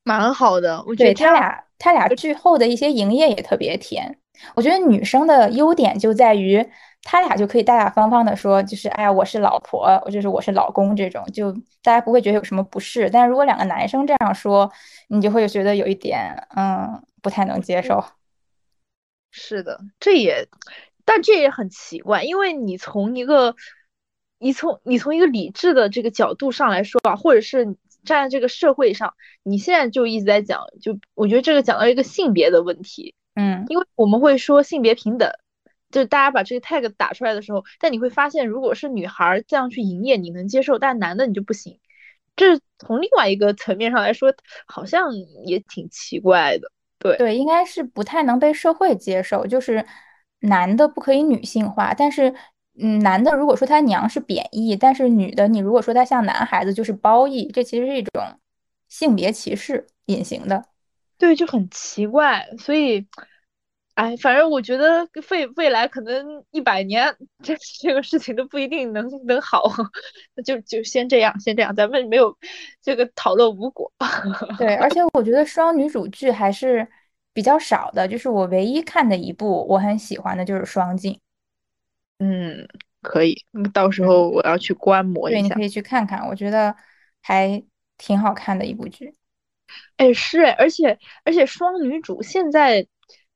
蛮好的。我觉得他俩他俩剧后的一些营业也特别甜。我觉得女生的优点就在于他俩就可以大大方方的说，就是哎呀，我是老婆，我就是我是老公这种，就大家不会觉得有什么不适。但是如果两个男生这样说，你就会觉得有一点嗯不太能接受。是的，这也，但这也很奇怪，因为你从一个。你从你从一个理智的这个角度上来说吧，或者是站在这个社会上，你现在就一直在讲，就我觉得这个讲到一个性别的问题，嗯，因为我们会说性别平等，就是大家把这个 tag 打出来的时候，但你会发现，如果是女孩这样去营业，你能接受，但男的你就不行。这从另外一个层面上来说，好像也挺奇怪的。对对，应该是不太能被社会接受，就是男的不可以女性化，但是嗯，男的如果说他娘是贬义，但是女的你如果说他像男孩子就是褒义，这其实是一种性别歧视，隐形的。对，就很奇怪，所以。哎，反正我觉得未未来可能一百年，这这个事情都不一定能能好，那就就先这样，先这样，咱们没有这个讨论无果。对，而且我觉得双女主剧还是比较少的，就是我唯一看的一部我很喜欢的就是《双镜》。嗯，可以，到时候我要去观摩一下。对，你可以去看看，我觉得还挺好看的一部剧。哎，是哎，而且而且双女主现在。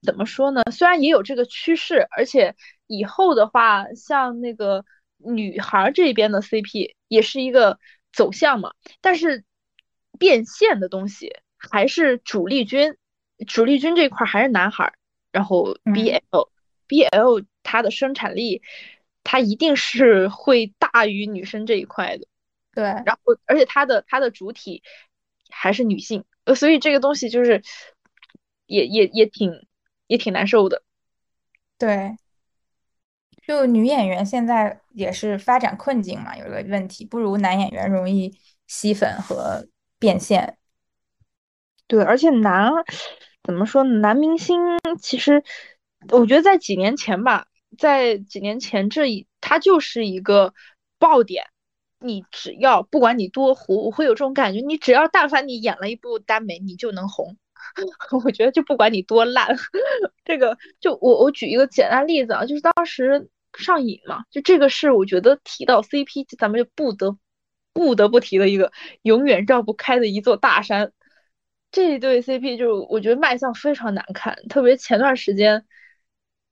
怎么说呢？虽然也有这个趋势，而且以后的话，像那个女孩这边的 CP 也是一个走向嘛。但是变现的东西还是主力军，主力军这块还是男孩。然后 BL，BL 它的生产力，它一定是会大于女生这一块的。对。然后，而且它的它的主体还是女性，呃，所以这个东西就是也也也挺。也挺难受的，对，就女演员现在也是发展困境嘛，有个问题，不如男演员容易吸粉和变现。对，而且男怎么说呢？男明星其实，我觉得在几年前吧，在几年前这一他就是一个爆点，你只要不管你多糊，我会有这种感觉，你只要但凡你演了一部耽美，你就能红。我觉得就不管你多烂，这个就我我举一个简单例子啊，就是当时上瘾嘛，就这个是我觉得提到 CP，咱们就不得不得不提的一个永远绕不开的一座大山。这一对 CP 就我觉得卖相非常难看，特别前段时间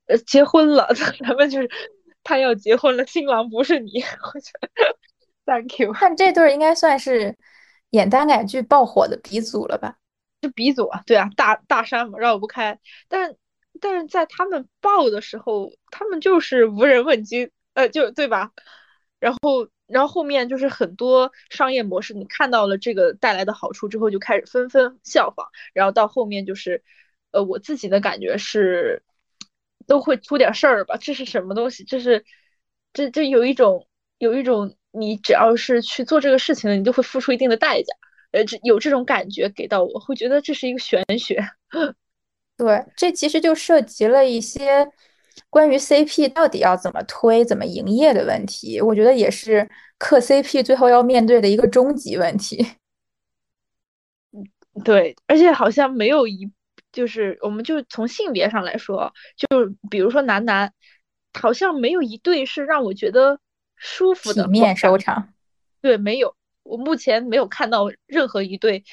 呃结婚了，咱们就是他要结婚了，新郎不是你，我觉得 Thank you。但这对应该算是演耽改剧爆火的鼻祖了吧？就鼻祖啊，对啊，大大山嘛，绕不开。但但是在他们爆的时候，他们就是无人问津，呃，就对吧？然后然后后面就是很多商业模式，你看到了这个带来的好处之后，就开始纷纷效仿。然后到后面就是，呃，我自己的感觉是，都会出点事儿吧？这是什么东西？这是这这有一种有一种，你只要是去做这个事情了，你就会付出一定的代价。呃，这有这种感觉给到我，会觉得这是一个玄学。对，这其实就涉及了一些关于 CP 到底要怎么推、怎么营业的问题。我觉得也是磕 CP 最后要面对的一个终极问题。嗯，对，而且好像没有一，就是我们就从性别上来说，就比如说男男，好像没有一对是让我觉得舒服的体面收场。对，没有。我目前没有看到任何一对，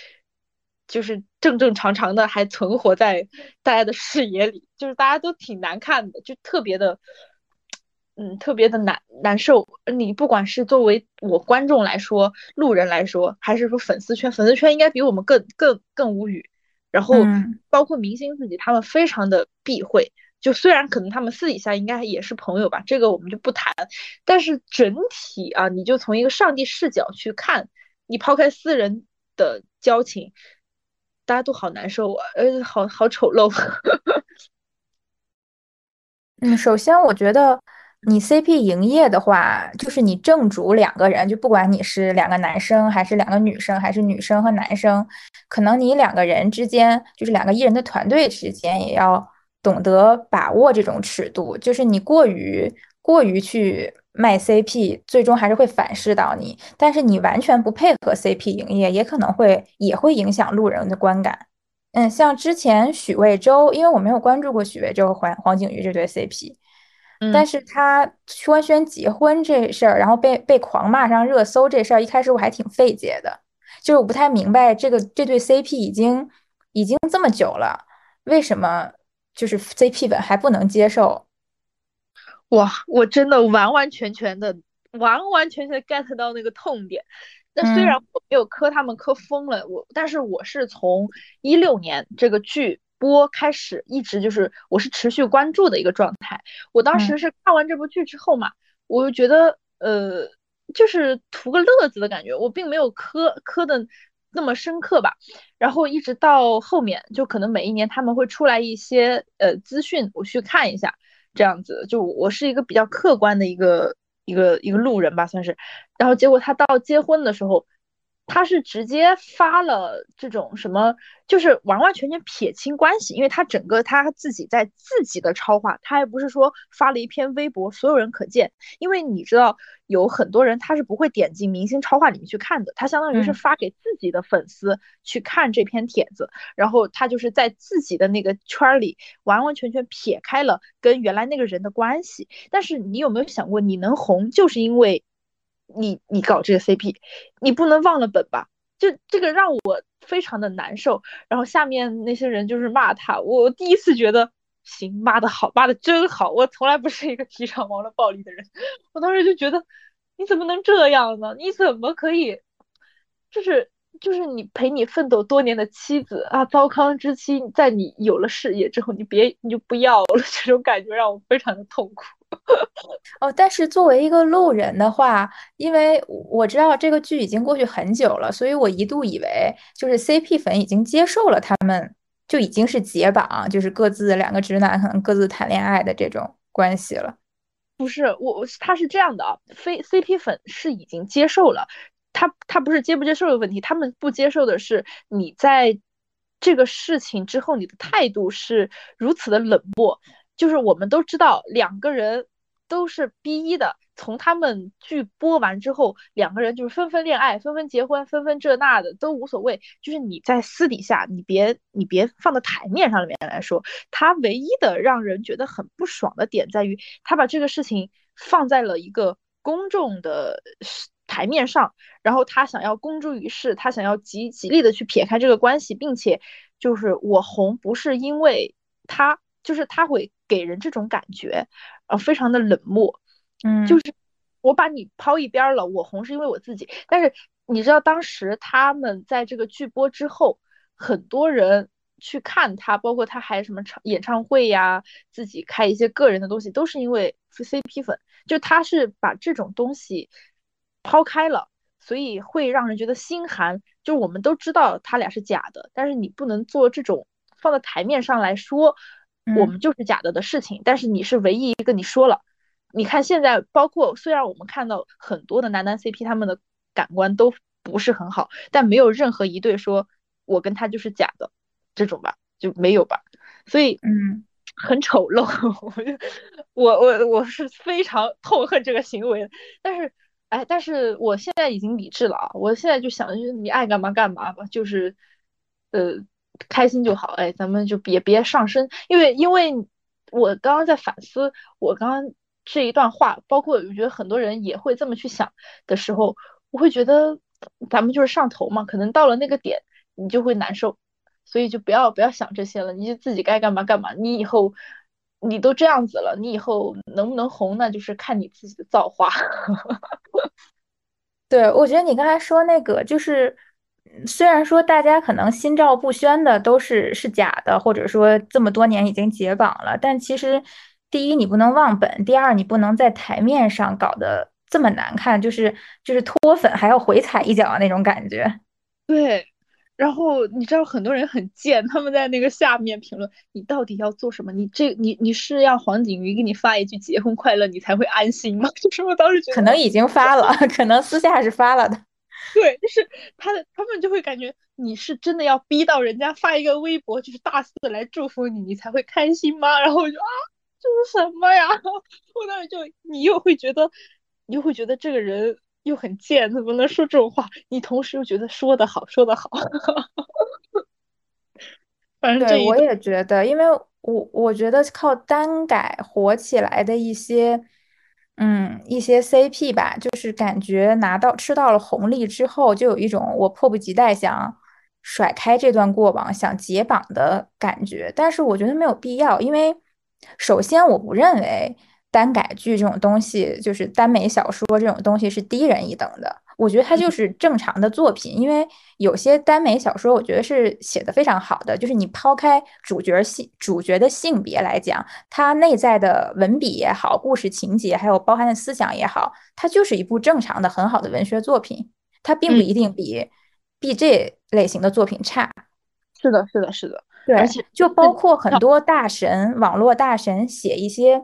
就是正正常常的还存活在大家的视野里，就是大家都挺难看的，就特别的，嗯，特别的难难受。你不管是作为我观众来说，路人来说，还是说粉丝圈，粉丝圈应该比我们更更更无语。然后包括明星自己，他们非常的避讳。就虽然可能他们私底下应该也是朋友吧，这个我们就不谈。但是整体啊，你就从一个上帝视角去看，你抛开私人的交情，大家都好难受啊，呃，好好丑陋。嗯，首先我觉得你 CP 营业的话，就是你正主两个人，就不管你是两个男生还是两个女生，还是女生和男生，可能你两个人之间，就是两个艺人的团队之间，也要。懂得把握这种尺度，就是你过于过于去卖 CP，最终还是会反噬到你。但是你完全不配合 CP 营业，也可能会也会影响路人的观感。嗯，像之前许魏洲，因为我没有关注过许魏洲和黄黄景瑜这对 CP，但是他官宣结婚这事儿，然后被被狂骂上热搜这事儿，一开始我还挺费解的，就是我不太明白这个这对 CP 已经已经这么久了，为什么？就是 CP 粉还不能接受，哇！我真的完完全全的、完完全全 get 到那个痛点。那虽然我没有磕他们磕疯了，我但是我是从一六年这个剧播开始，一直就是我是持续关注的一个状态。我当时是看完这部剧之后嘛，我就觉得呃，就是图个乐子的感觉，我并没有磕磕的那么深刻吧。然后一直到后面，就可能每一年他们会出来一些呃资讯，我去看一下，这样子。就我是一个比较客观的一个一个一个路人吧，算是。然后结果他到结婚的时候。他是直接发了这种什么，就是完完全全撇清关系，因为他整个他自己在自己的超话，他还不是说发了一篇微博，所有人可见。因为你知道有很多人他是不会点进明星超话里面去看的，他相当于是发给自己的粉丝去看这篇帖子，然后他就是在自己的那个圈里完完全全撇开了跟原来那个人的关系。但是你有没有想过，你能红就是因为？你你搞这个 CP，你不能忘了本吧？就这个让我非常的难受。然后下面那些人就是骂他，我第一次觉得行，骂的好，骂的真好。我从来不是一个提倡网络暴力的人，我当时就觉得你怎么能这样呢？你怎么可以，就是就是你陪你奋斗多年的妻子啊，糟糠之妻，在你有了事业之后，你别你就不要了，这种感觉让我非常的痛苦。哦，但是作为一个路人的话，因为我知道这个剧已经过去很久了，所以我一度以为就是 CP 粉已经接受了他们就已经是解绑，就是各自两个直男可能各自谈恋爱的这种关系了。不是我，我他是这样的啊，非 CP 粉是已经接受了，他他不是接不接受的问题，他们不接受的是你在这个事情之后你的态度是如此的冷漠。就是我们都知道，两个人都是 B 一的。从他们剧播完之后，两个人就是纷纷恋爱、纷纷结婚、纷纷这那的都无所谓。就是你在私底下，你别你别放到台面上里面来说。他唯一的让人觉得很不爽的点在于，他把这个事情放在了一个公众的台面上，然后他想要公诸于世，他想要极极力的去撇开这个关系，并且就是我红不是因为他。就是他会给人这种感觉，呃，非常的冷漠，嗯，就是我把你抛一边了，我红是因为我自己。但是你知道当时他们在这个剧播之后，很多人去看他，包括他还什么唱演唱会呀，自己开一些个人的东西，都是因为 CP 粉，就他是把这种东西抛开了，所以会让人觉得心寒。就我们都知道他俩是假的，但是你不能做这种放在台面上来说。我们就是假的的事情，但是你是唯一一个你说了。你看现在，包括虽然我们看到很多的男男 CP，他们的感官都不是很好，但没有任何一对说我跟他就是假的这种吧，就没有吧。所以，嗯，很丑陋。我我我是非常痛恨这个行为。但是，哎，但是我现在已经理智了啊！我现在就想，就是你爱干嘛干嘛吧，就是，呃。开心就好，哎，咱们就别别上升，因为因为我刚刚在反思我刚刚这一段话，包括我觉得很多人也会这么去想的时候，我会觉得咱们就是上头嘛，可能到了那个点你就会难受，所以就不要不要想这些了，你就自己该干嘛干嘛，你以后你都这样子了，你以后能不能红，那就是看你自己的造化。对，我觉得你刚才说那个就是。虽然说大家可能心照不宣的都是是假的，或者说这么多年已经解绑了，但其实第一你不能忘本，第二你不能在台面上搞得这么难看，就是就是脱粉还要回踩一脚的那种感觉。对，然后你知道很多人很贱，他们在那个下面评论你到底要做什么？你这你你是要黄景瑜给你发一句结婚快乐你才会安心吗？就是我当时觉得可能已经发了，可能私下是发了的。对，就是他的，他们就会感觉你是真的要逼到人家发一个微博，就是大肆来祝福你，你才会开心吗？然后我就啊，这是什么呀？我当时就，你又会觉得，你又会觉得这个人又很贱，怎么能说这种话？你同时又觉得说的好，说的好。反正对，我也觉得，因为我我觉得靠单改火起来的一些。嗯，一些 CP 吧，就是感觉拿到吃到了红利之后，就有一种我迫不及待想甩开这段过往、想解绑的感觉。但是我觉得没有必要，因为首先我不认为单改剧这种东西，就是耽美小说这种东西是低人一等的。我觉得它就是正常的作品，因为有些耽美小说，我觉得是写的非常好的。就是你抛开主角性、主角的性别来讲，它内在的文笔也好，故事情节还有包含的思想也好，它就是一部正常的、很好的文学作品。它并不一定比 B J 类型的作品差。是的，是的，是的。对，而且就包括很多大神、网络大神写一些。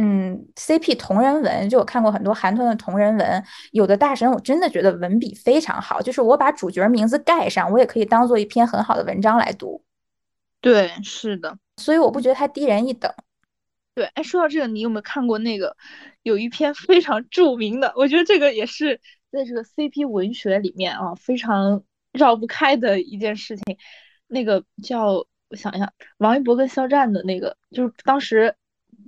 嗯，CP 同人文就我看过很多韩团的同人文，有的大神我真的觉得文笔非常好，就是我把主角名字盖上，我也可以当做一篇很好的文章来读。对，是的，所以我不觉得他低人一等。对，哎，说到这个，你有没有看过那个有一篇非常著名的？我觉得这个也是在这个 CP 文学里面啊非常绕不开的一件事情。那个叫我想一下，王一博跟肖战的那个，就是当时。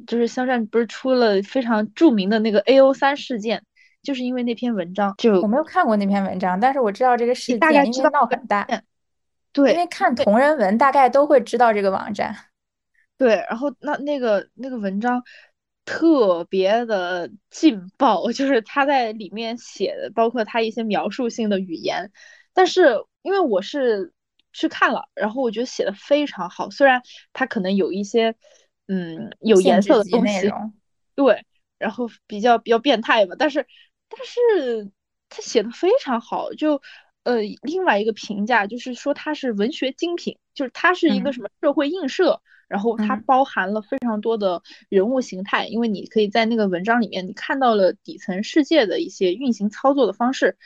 就是肖战不是出了非常著名的那个 A O 三事件，就是因为那篇文章。就我没有看过那篇文章，但是我知道这个事件，大概知道闹很大。对，因为看同人文，大概都会知道这个网站。对，然后那那个那个文章特别的劲爆，就是他在里面写的，包括他一些描述性的语言。但是因为我是去看了，然后我觉得写的非常好，虽然他可能有一些。嗯，有颜色的东西，对，然后比较比较变态吧，但是但是他写的非常好，就呃另外一个评价就是说它是文学精品，就是它是一个什么社会映射，然后它包含了非常多的人物形态，因为你可以在那个文章里面你看到了底层世界的一些运行操作的方式，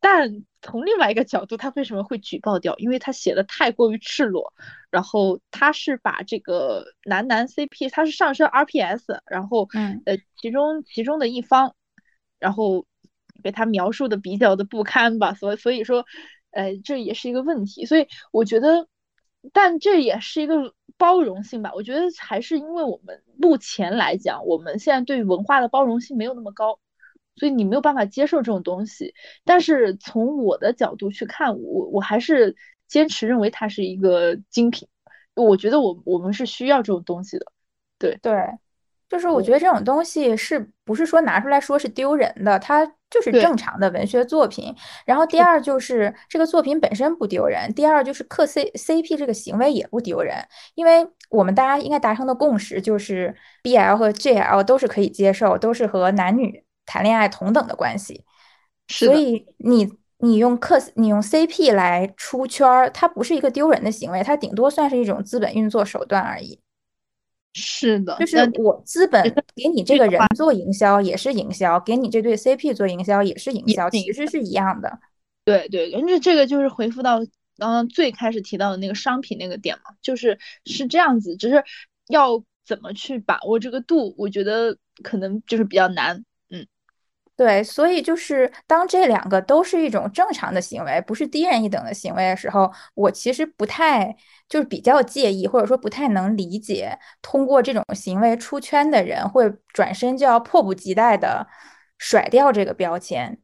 但。从另外一个角度，他为什么会举报掉？因为他写的太过于赤裸，然后他是把这个男男 CP，他是上升 RPS，然后嗯呃其中其中的一方，然后给他描述的比较的不堪吧，所所以说，呃这也是一个问题。所以我觉得，但这也是一个包容性吧。我觉得还是因为我们目前来讲，我们现在对文化的包容性没有那么高。所以你没有办法接受这种东西，但是从我的角度去看，我我还是坚持认为它是一个精品。我觉得我我们是需要这种东西的，对对，就是我觉得这种东西是不是说拿出来说是丢人的？它就是正常的文学作品。然后第二就是这个作品本身不丢人，第二就是磕 C CP 这个行为也不丢人，因为我们大家应该达成的共识就是 BL 和 JL 都是可以接受，都是和男女。谈恋爱同等的关系，所以你你用克你用 CP 来出圈儿，它不是一个丢人的行为，它顶多算是一种资本运作手段而已。是的，就是我资本给你这个人做营销也是营销，给你这对 CP 做营销也是营销，其实是一样的。对对，因为这个就是回复到刚刚最开始提到的那个商品那个点嘛，就是是这样子，只是要怎么去把握这个度，我觉得可能就是比较难。对，所以就是当这两个都是一种正常的行为，不是低人一等的行为的时候，我其实不太就是比较介意，或者说不太能理解，通过这种行为出圈的人会转身就要迫不及待的甩掉这个标签，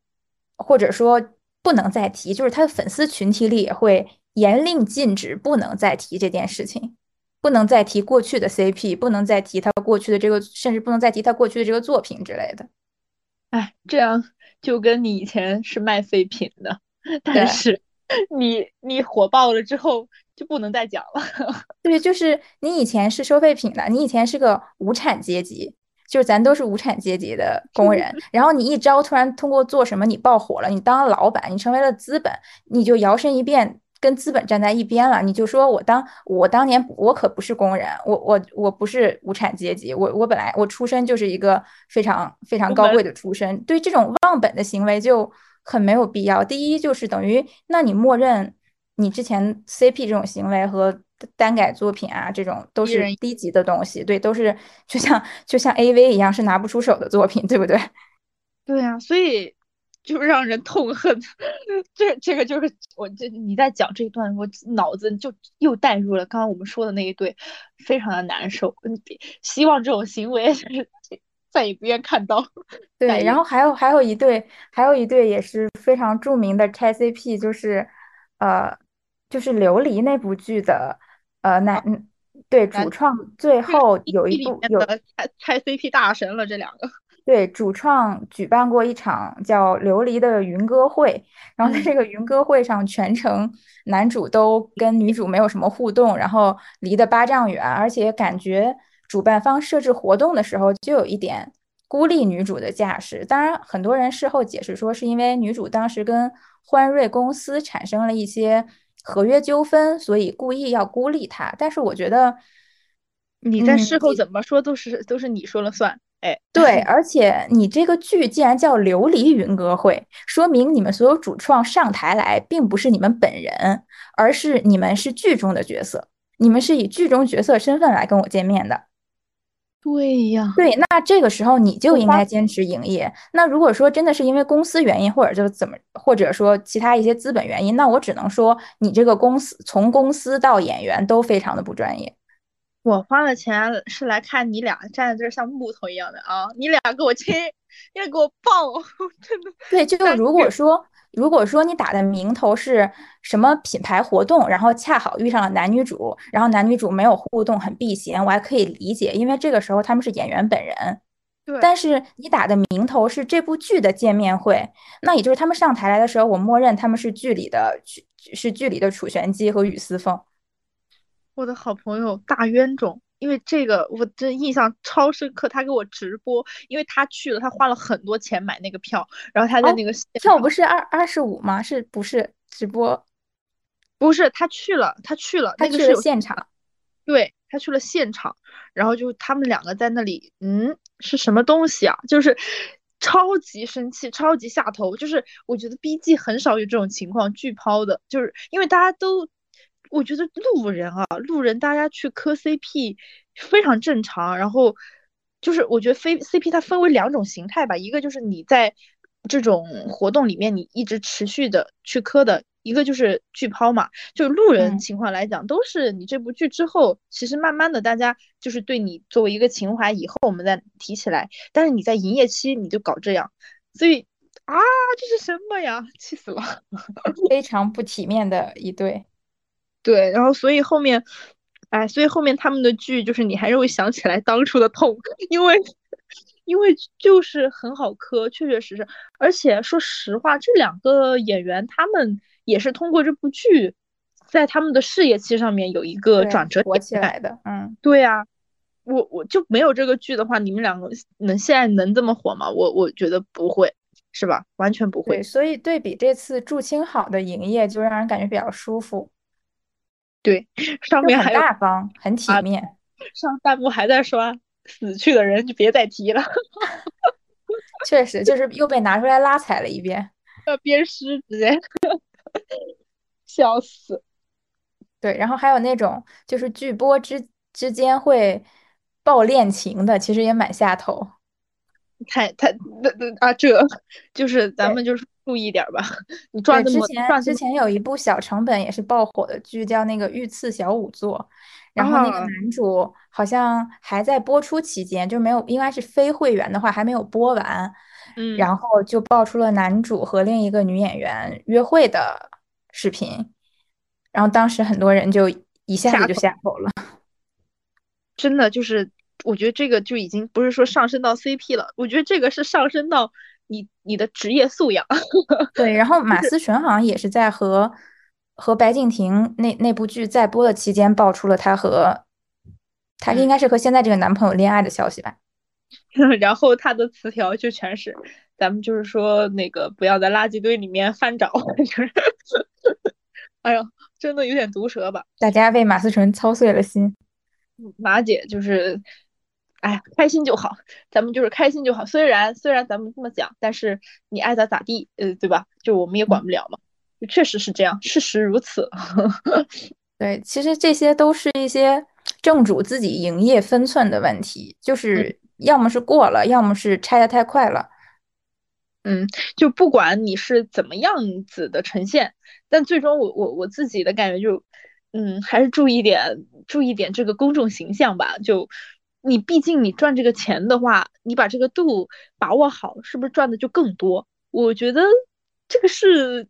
或者说不能再提，就是他的粉丝群体里也会严令禁止不能再提这件事情，不能再提过去的 CP，不能再提他过去的这个，甚至不能再提他过去的这个作品之类的。哎，这样就跟你以前是卖废品的，但是你你火爆了之后就不能再讲了。对，就是你以前是收废品的，你以前是个无产阶级，就是咱都是无产阶级的工人。然后你一招突然通过做什么你爆火了，你当了老板，你成为了资本，你就摇身一变。跟资本站在一边了，你就说我当我当年我可不是工人，我我我不是无产阶级，我我本来我出身就是一个非常非常高贵的出身，对这种忘本的行为就很没有必要。第一就是等于，那你默认你之前 CP 这种行为和单改作品啊，这种都是低级的东西，对，都是就像就像 AV 一样是拿不出手的作品，对不对？对呀，所以。就让人痛恨，这这个就是我这你在讲这一段，我脑子就又带入了刚刚我们说的那一对，非常的难受。希望这种行为就是再也不愿看到。对，然后还有还有一对，还有一对也是非常著名的拆 CP，就是呃，就是琉璃那部剧的呃男对主创最后有一部有拆拆 CP 大神了，这两个。对主创举办过一场叫《琉璃》的云歌会，然后在这个云歌会上，全程男主都跟女主没有什么互动，然后离得八丈远，而且感觉主办方设置活动的时候就有一点孤立女主的架势。当然，很多人事后解释说，是因为女主当时跟欢瑞公司产生了一些合约纠纷，所以故意要孤立她。但是我觉得，你在事后怎么说都是都是你说了算。哎，对，而且你这个剧既然叫《琉璃云歌会》，说明你们所有主创上台来，并不是你们本人，而是你们是剧中的角色，你们是以剧中角色身份来跟我见面的。对呀，对，那这个时候你就应该坚持营业。那如果说真的是因为公司原因，或者就怎么，或者说其他一些资本原因，那我只能说你这个公司从公司到演员都非常的不专业。我花的钱是来看你俩站在这儿像木头一样的啊！你俩给我亲，你俩给我抱，真的。对，就如果说如果说你打的名头是什么品牌活动，然后恰好遇上了男女主，然后男女主没有互动，很避嫌，我还可以理解，因为这个时候他们是演员本人。对。但是你打的名头是这部剧的见面会，那也就是他们上台来的时候，我默认他们是剧里的是剧里的楚玄机和雨丝凤。我的好朋友大冤种，因为这个我真印象超深刻。他给我直播，因为他去了，他花了很多钱买那个票，然后他在那个票不是二二十五吗？是不是直播？不是，他去了，他去了，他去了现场。对他去了现场，然后就他们两个在那里，嗯，是什么东西啊？就是超级生气，超级下头。就是我觉得 B G 很少有这种情况巨抛的，就是因为大家都。我觉得路人啊，路人大家去磕 CP 非常正常。然后就是我觉得非 CP 它分为两种形态吧，一个就是你在这种活动里面你一直持续的去磕的，一个就是剧抛嘛。就路人情况来讲，都是你这部剧之后，其实慢慢的大家就是对你作为一个情怀，以后我们再提起来。但是你在营业期你就搞这样，所以啊，这是什么呀？气死了，非常不体面的一对。对，然后所以后面，哎，所以后面他们的剧就是你还是会想起来当初的痛，因为因为就是很好磕，确确实实，而且说实话，这两个演员他们也是通过这部剧，在他们的事业期上面有一个转折火起来的。嗯，对呀，我我就没有这个剧的话，你们两个能现在能这么火吗？我我觉得不会，是吧？完全不会。所以对比这次祝青好的营业，就让人感觉比较舒服。对，上面还大方，很体面。上弹幕还在刷死去的人就别再提了。确实，就是又被拿出来拉踩了一遍。要鞭尸直接，笑死。对，然后还有那种就是剧播之之间会爆恋情的，其实也蛮下头。太太那那啊，这就是咱们就是。注意点吧，你赚之前之前有一部小成本也是爆火的剧，叫那个《御赐小仵作》，然后那个男主好像还在播出期间，就没有应该是非会员的话还没有播完，嗯，然后就爆出了男主和另一个女演员约会的视频，然后当时很多人就一下子就下头了，真的就是我觉得这个就已经不是说上升到 CP 了，我觉得这个是上升到。你你的职业素养，对，然后马思纯好像也是在和和白敬亭那那部剧在播的期间爆出了她和她应该是和现在这个男朋友恋爱的消息吧，然后她的词条就全是咱们就是说那个不要在垃圾堆里面翻找，就是，哎呦，真的有点毒舌吧？大家为马思纯操碎了心，马姐就是。哎呀，开心就好，咱们就是开心就好。虽然虽然咱们这么讲，但是你爱咋咋地，呃，对吧？就我们也管不了嘛。确实是这样，事实如此。对，其实这些都是一些正主自己营业分寸的问题，就是要么是过了，要么是拆的太快了。嗯，就不管你是怎么样子的呈现，但最终我我我自己的感觉就，嗯，还是注意点注意点这个公众形象吧，就。你毕竟你赚这个钱的话，你把这个度把握好，是不是赚的就更多？我觉得这个是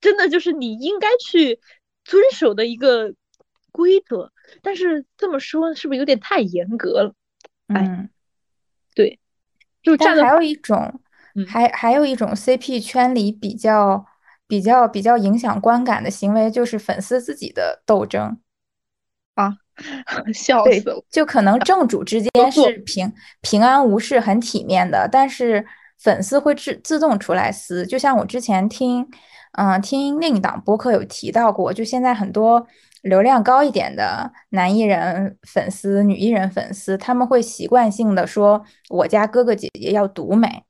真的，就是你应该去遵守的一个规则。但是这么说是不是有点太严格了？嗯，对，就但还有一种，还还有一种 CP 圈里比较比较比较影响观感的行为，就是粉丝自己的斗争啊，笑死了！就可能正主之 间是平平安无事、很体面的，但是粉丝会自自动出来撕。就像我之前听，嗯，听另一档播客有提到过，就现在很多。流量高一点的男艺人粉丝、女艺人粉丝，他们会习惯性的说：“我家哥哥姐姐要独美。”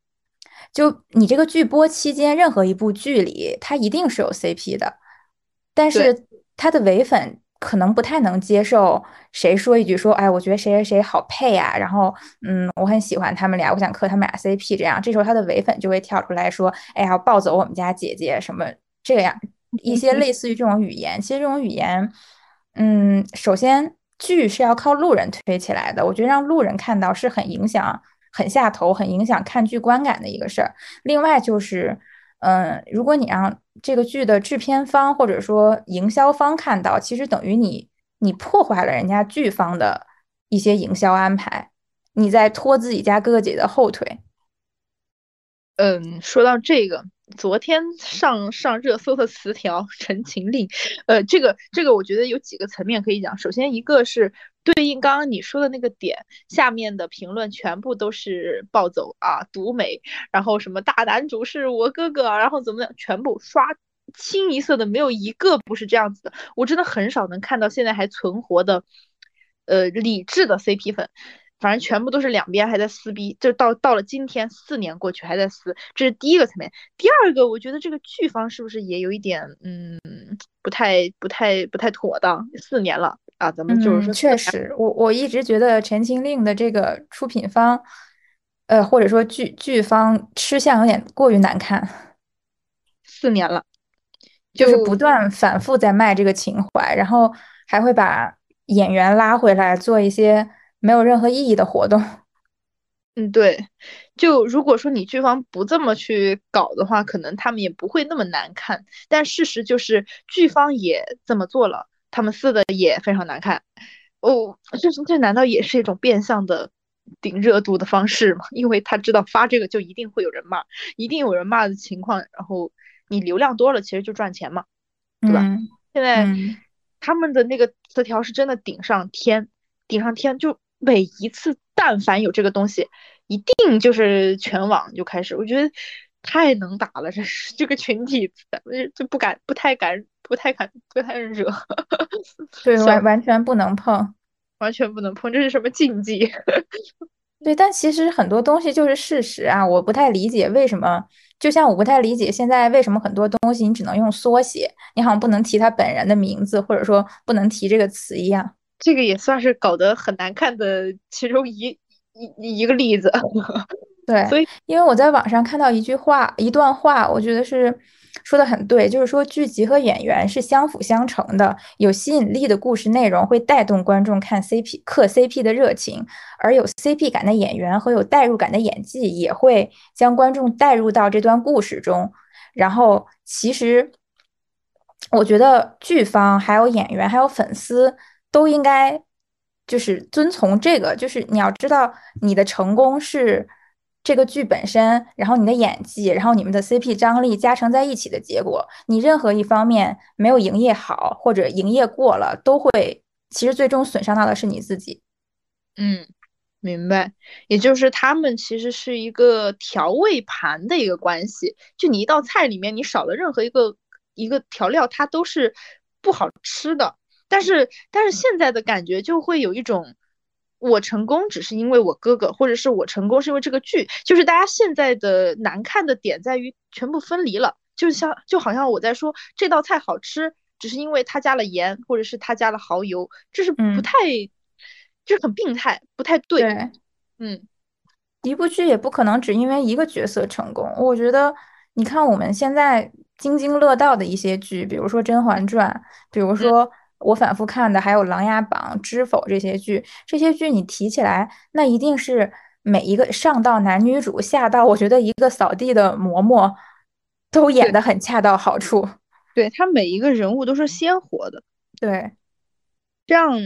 就你这个剧播期间，任何一部剧里，他一定是有 CP 的，但是他的唯粉可能不太能接受谁说一句说：“哎，我觉得谁谁谁好配啊。”然后，嗯，我很喜欢他们俩，我想磕他们俩 CP。这样，这时候他的唯粉就会跳出来说：“哎呀，抱走我们家姐姐什么这样。”一些类似于这种语言，其实这种语言，嗯，首先剧是要靠路人推起来的，我觉得让路人看到是很影响、很下头、很影响看剧观感的一个事儿。另外就是，嗯，如果你让这个剧的制片方或者说营销方看到，其实等于你你破坏了人家剧方的一些营销安排，你在拖自己家哥哥姐姐的后腿。嗯，说到这个。昨天上上热搜的词条《陈情令》，呃，这个这个我觉得有几个层面可以讲。首先，一个是对应刚刚你说的那个点，下面的评论全部都是暴走啊，独美，然后什么大男主是我哥哥，然后怎么样，全部刷清一色的，没有一个不是这样子的。我真的很少能看到现在还存活的，呃，理智的 CP 粉。反正全部都是两边还在撕逼，就到到了今天四年过去还在撕，这是第一个层面。第二个，我觉得这个剧方是不是也有一点，嗯，不太不太不太妥当？四年了啊，咱们就是说，确实，我我一直觉得《陈情令》的这个出品方，呃，或者说剧剧方吃相有点过于难看。四年了，就是不断反复在卖这个情怀，然后还会把演员拉回来做一些。没有任何意义的活动。嗯，对，就如果说你剧方不这么去搞的话，可能他们也不会那么难看。但事实就是剧方也这么做了，他们撕的也非常难看。哦，这这难道也是一种变相的顶热度的方式吗？因为他知道发这个就一定会有人骂，一定有人骂的情况，然后你流量多了，其实就赚钱嘛，对吧？现在他们的那个词条是真的顶上天，顶上天就。每一次，但凡有这个东西，一定就是全网就开始。我觉得太能打了，这是这个群体，就不敢、不太敢、不太敢、不太惹。对，完完全不能碰，完全不能碰，这是什么禁忌？对，但其实很多东西就是事实啊，我不太理解为什么。就像我不太理解现在为什么很多东西你只能用缩写，你好像不能提他本人的名字，或者说不能提这个词一样。这个也算是搞得很难看的其中一一一个例子，对，所以因为我在网上看到一句话一段话，我觉得是说的很对，就是说剧集和演员是相辅相成的，有吸引力的故事内容会带动观众看 CP 磕 CP 的热情，而有 CP 感的演员和有代入感的演技也会将观众带入到这段故事中。然后，其实我觉得剧方还有演员还有粉丝。都应该就是遵从这个，就是你要知道你的成功是这个剧本身，然后你的演技，然后你们的 CP 张力加成在一起的结果。你任何一方面没有营业好，或者营业过了，都会其实最终损伤到的是你自己。嗯，明白。也就是他们其实是一个调味盘的一个关系，就你一道菜里面你少了任何一个一个调料，它都是不好吃的。但是，但是现在的感觉就会有一种，我成功只是因为我哥哥，或者是我成功是因为这个剧，就是大家现在的难看的点在于全部分离了，就像就好像我在说这道菜好吃，只是因为他加了盐，或者是他加了蚝油，这是不太，就是很病态，不太对。嗯，一部剧也不可能只因为一个角色成功。我觉得，你看我们现在津津乐道的一些剧，比如说《甄嬛传》，比如说。我反复看的还有《琅琊榜》《知否》这些剧，这些剧你提起来，那一定是每一个上到男女主，下到我觉得一个扫地的嬷嬷，都演得很恰到好处。对他每一个人物都是鲜活的。对，这样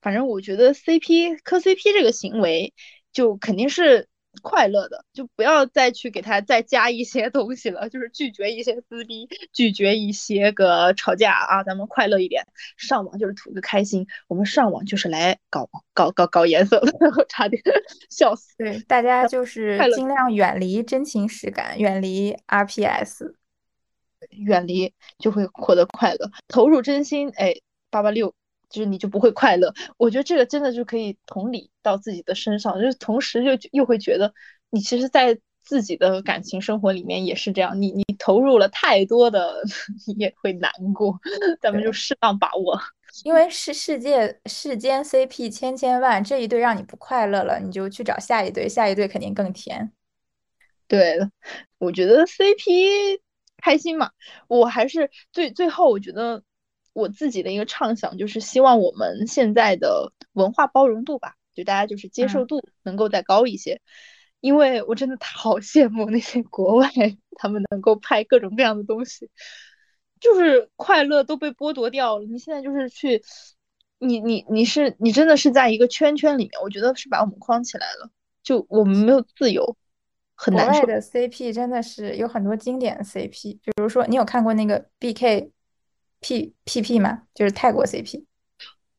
反正我觉得 CP 磕 CP 这个行为就肯定是。快乐的，就不要再去给他再加一些东西了，就是拒绝一些撕逼，拒绝一些个吵架啊，咱们快乐一点，上网就是图个开心，我们上网就是来搞搞搞搞颜色的，差点 笑死。对，大家就是尽量远离真情实感，远离 RPS，远离就会获得快乐，投入真心，哎，八八六。就是你就不会快乐，我觉得这个真的就可以同理到自己的身上，就是同时就又会觉得你其实，在自己的感情生活里面也是这样，你你投入了太多的，你也会难过。咱们就适当把握，因为世世界世间 CP 千千万，这一对让你不快乐了，你就去找下一对，下一对肯定更甜。对，我觉得 CP 开心嘛，我还是最最后我觉得。我自己的一个畅想就是希望我们现在的文化包容度吧，就大家就是接受度能够再高一些，因为我真的好羡慕那些国外他们能够拍各种各样的东西，就是快乐都被剥夺掉了。你现在就是去，你你你是你真的是在一个圈圈里面，我觉得是把我们框起来了，就我们没有自由，很难受。国外的 CP 真的是有很多经典 CP，比如说你有看过那个 BK。P P P 嘛？就是泰国 CP。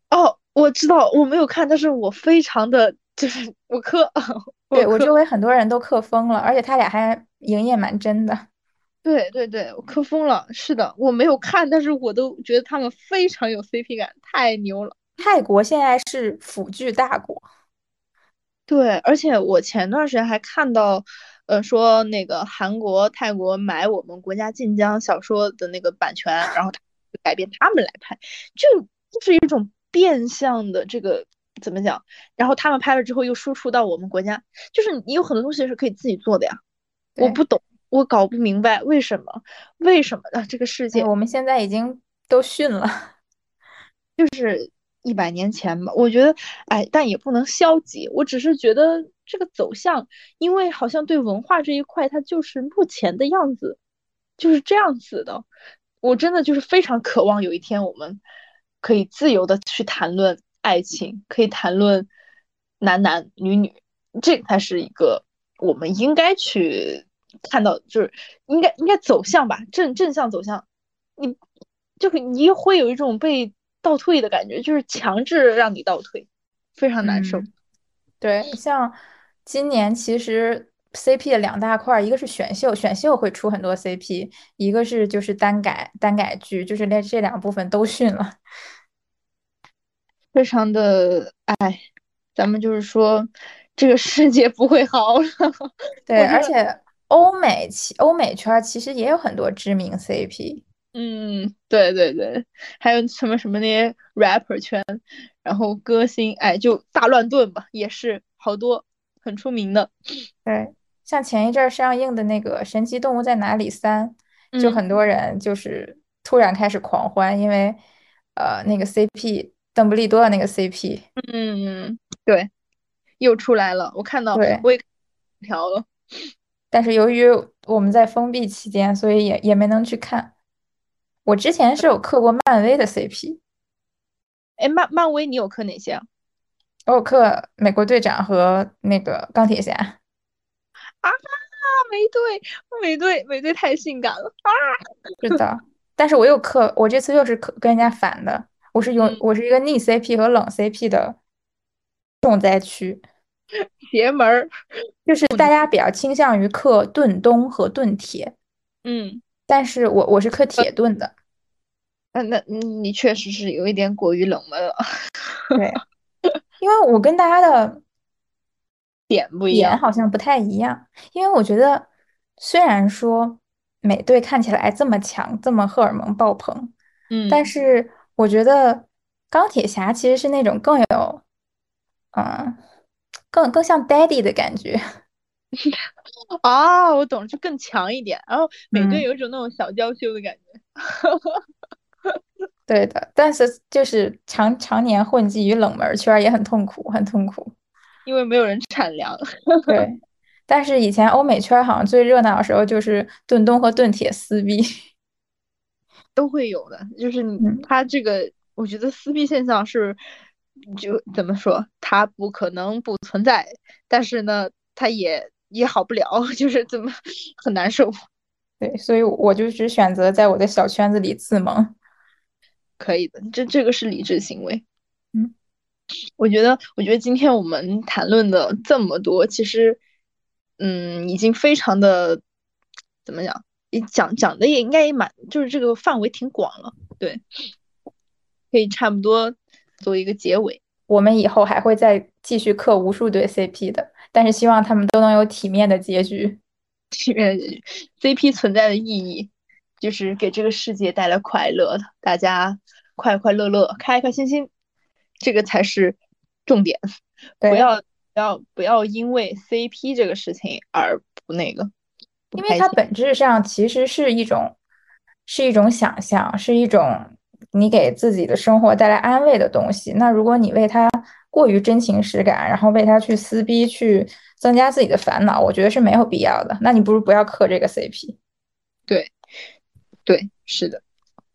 哦，我知道，我没有看，但是我非常的就是我磕，对我周围很多人都磕疯了，而且他俩还营业蛮真的。对对对，我磕疯了。是的，我没有看，但是我都觉得他们非常有 CP 感，太牛了。泰国现在是腐剧大国。对，而且我前段时间还看到，呃，说那个韩国、泰国买我们国家晋江小说的那个版权，然后他。改变他们来拍，就就是一种变相的这个怎么讲？然后他们拍了之后又输出到我们国家，就是你有很多东西是可以自己做的呀。我不懂，我搞不明白为什么？为什么呢？这个世界，我们现在已经都逊了，就是一百年前吧。我觉得，哎，但也不能消极。我只是觉得这个走向，因为好像对文化这一块，它就是目前的样子，就是这样子的。我真的就是非常渴望有一天我们可以自由的去谈论爱情，可以谈论男男女女，这才是一个我们应该去看到，就是应该应该走向吧，正正向走向。你就你会有一种被倒退的感觉，就是强制让你倒退，非常难受。对，像今年其实。CP 的两大块，一个是选秀，选秀会出很多 CP；一个是就是单改单改剧，就是连这两部分都逊了，非常的哎，咱们就是说这个世界不会好了。对，而且欧美其欧美圈其实也有很多知名 CP。嗯，对对对，还有什么什么那些 rapper 圈，然后歌星，哎，就大乱炖吧，也是好多很出名的。对。像前一阵上映的那个《神奇动物在哪里三》，就很多人就是突然开始狂欢，因为呃那个 CP 邓布利多的那个 CP，嗯，对，又出来了，我看到，我也调了，但是由于我们在封闭期间，所以也也没能去看。我之前是有磕过漫威的 CP，哎，漫漫威你有磕哪些啊？我有磕美国队长和那个钢铁侠。啊，美队，美队，美队太性感了啊！是的，但是我又磕，我这次又是磕跟人家反的，我是用我是一个逆 CP 和冷 CP 的重灾区，邪门儿，就是大家比较倾向于磕盾东和盾铁，嗯，但是我我是磕铁盾的，那那你确实是有一点过于冷门了，对，因为我跟大家的。点不一样，点好像不太一样。因为我觉得，虽然说美队看起来这么强，这么荷尔蒙爆棚，嗯，但是我觉得钢铁侠其实是那种更有，嗯，更更像 daddy 的感觉。啊，我懂了，就更强一点。然后美队有一种那种小娇羞的感觉。对的，但是就是常常年混迹于冷门圈，也很痛苦，很痛苦。因为没有人产粮，对。但是以前欧美圈好像最热闹的时候就是盾东和盾铁撕逼，都会有的。就是他这个，我觉得撕逼现象是就怎么说，它不可能不存在，但是呢，它也也好不了，就是怎么很难受。对，所以我就只选择在我的小圈子里自萌。可以的，这这个是理智行为。嗯，我觉得，我觉得今天我们谈论的这么多，其实，嗯，已经非常的怎么讲？讲讲的也应该也蛮，就是这个范围挺广了。对，可以差不多做一个结尾。我们以后还会再继续刻无数对 CP 的，但是希望他们都能有体面的结局。体面结局，CP 存在的意义就是给这个世界带来快乐的，大家快快乐乐、开开心心，这个才是重点。不要不要不要因为 CP 这个事情而不那个。因为它本质上其实是一种，是一种想象，是一种你给自己的生活带来安慰的东西。那如果你为他过于真情实感，然后为他去撕逼，去增加自己的烦恼，我觉得是没有必要的。那你不如不要磕这个 CP。对，对，是的，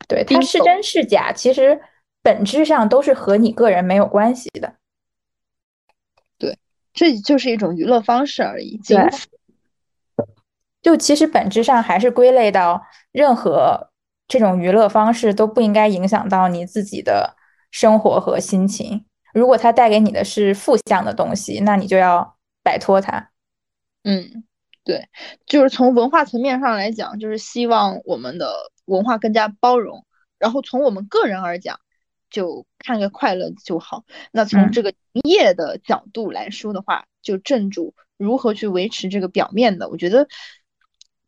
对，它是真是假，其实本质上都是和你个人没有关系的。对，这就是一种娱乐方式而已。对。就其实本质上还是归类到任何这种娱乐方式都不应该影响到你自己的生活和心情。如果它带给你的是负向的东西，那你就要摆脱它。嗯，对，就是从文化层面上来讲，就是希望我们的文化更加包容。然后从我们个人而讲，就看个快乐就好。那从这个营业的角度来说的话，就正主如何去维持这个表面的，我觉得。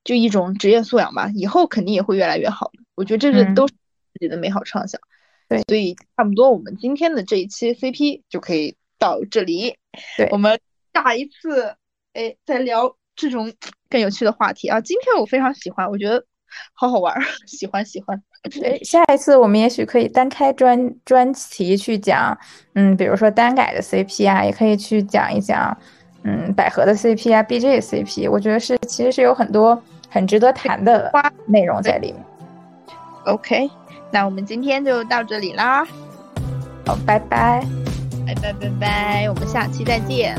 就一种职业素养吧，以后肯定也会越来越好的。我觉得这是都是自己的美好畅想。对，所以差不多我们今天的这一期 CP 就可以到这里。对，我们下一次哎再聊这种更有趣的话题啊。今天我非常喜欢，我觉得好好玩，喜欢喜欢。对，下一次我们也许可以单开专专题去讲，嗯，比如说单改的 CP 啊，也可以去讲一讲，嗯，百合的 CP 啊，BJ CP，我觉得是其实是有很多。很值得谈的内容在里面。OK，那我们今天就到这里啦。好，拜拜，拜拜拜拜，我们下期再见。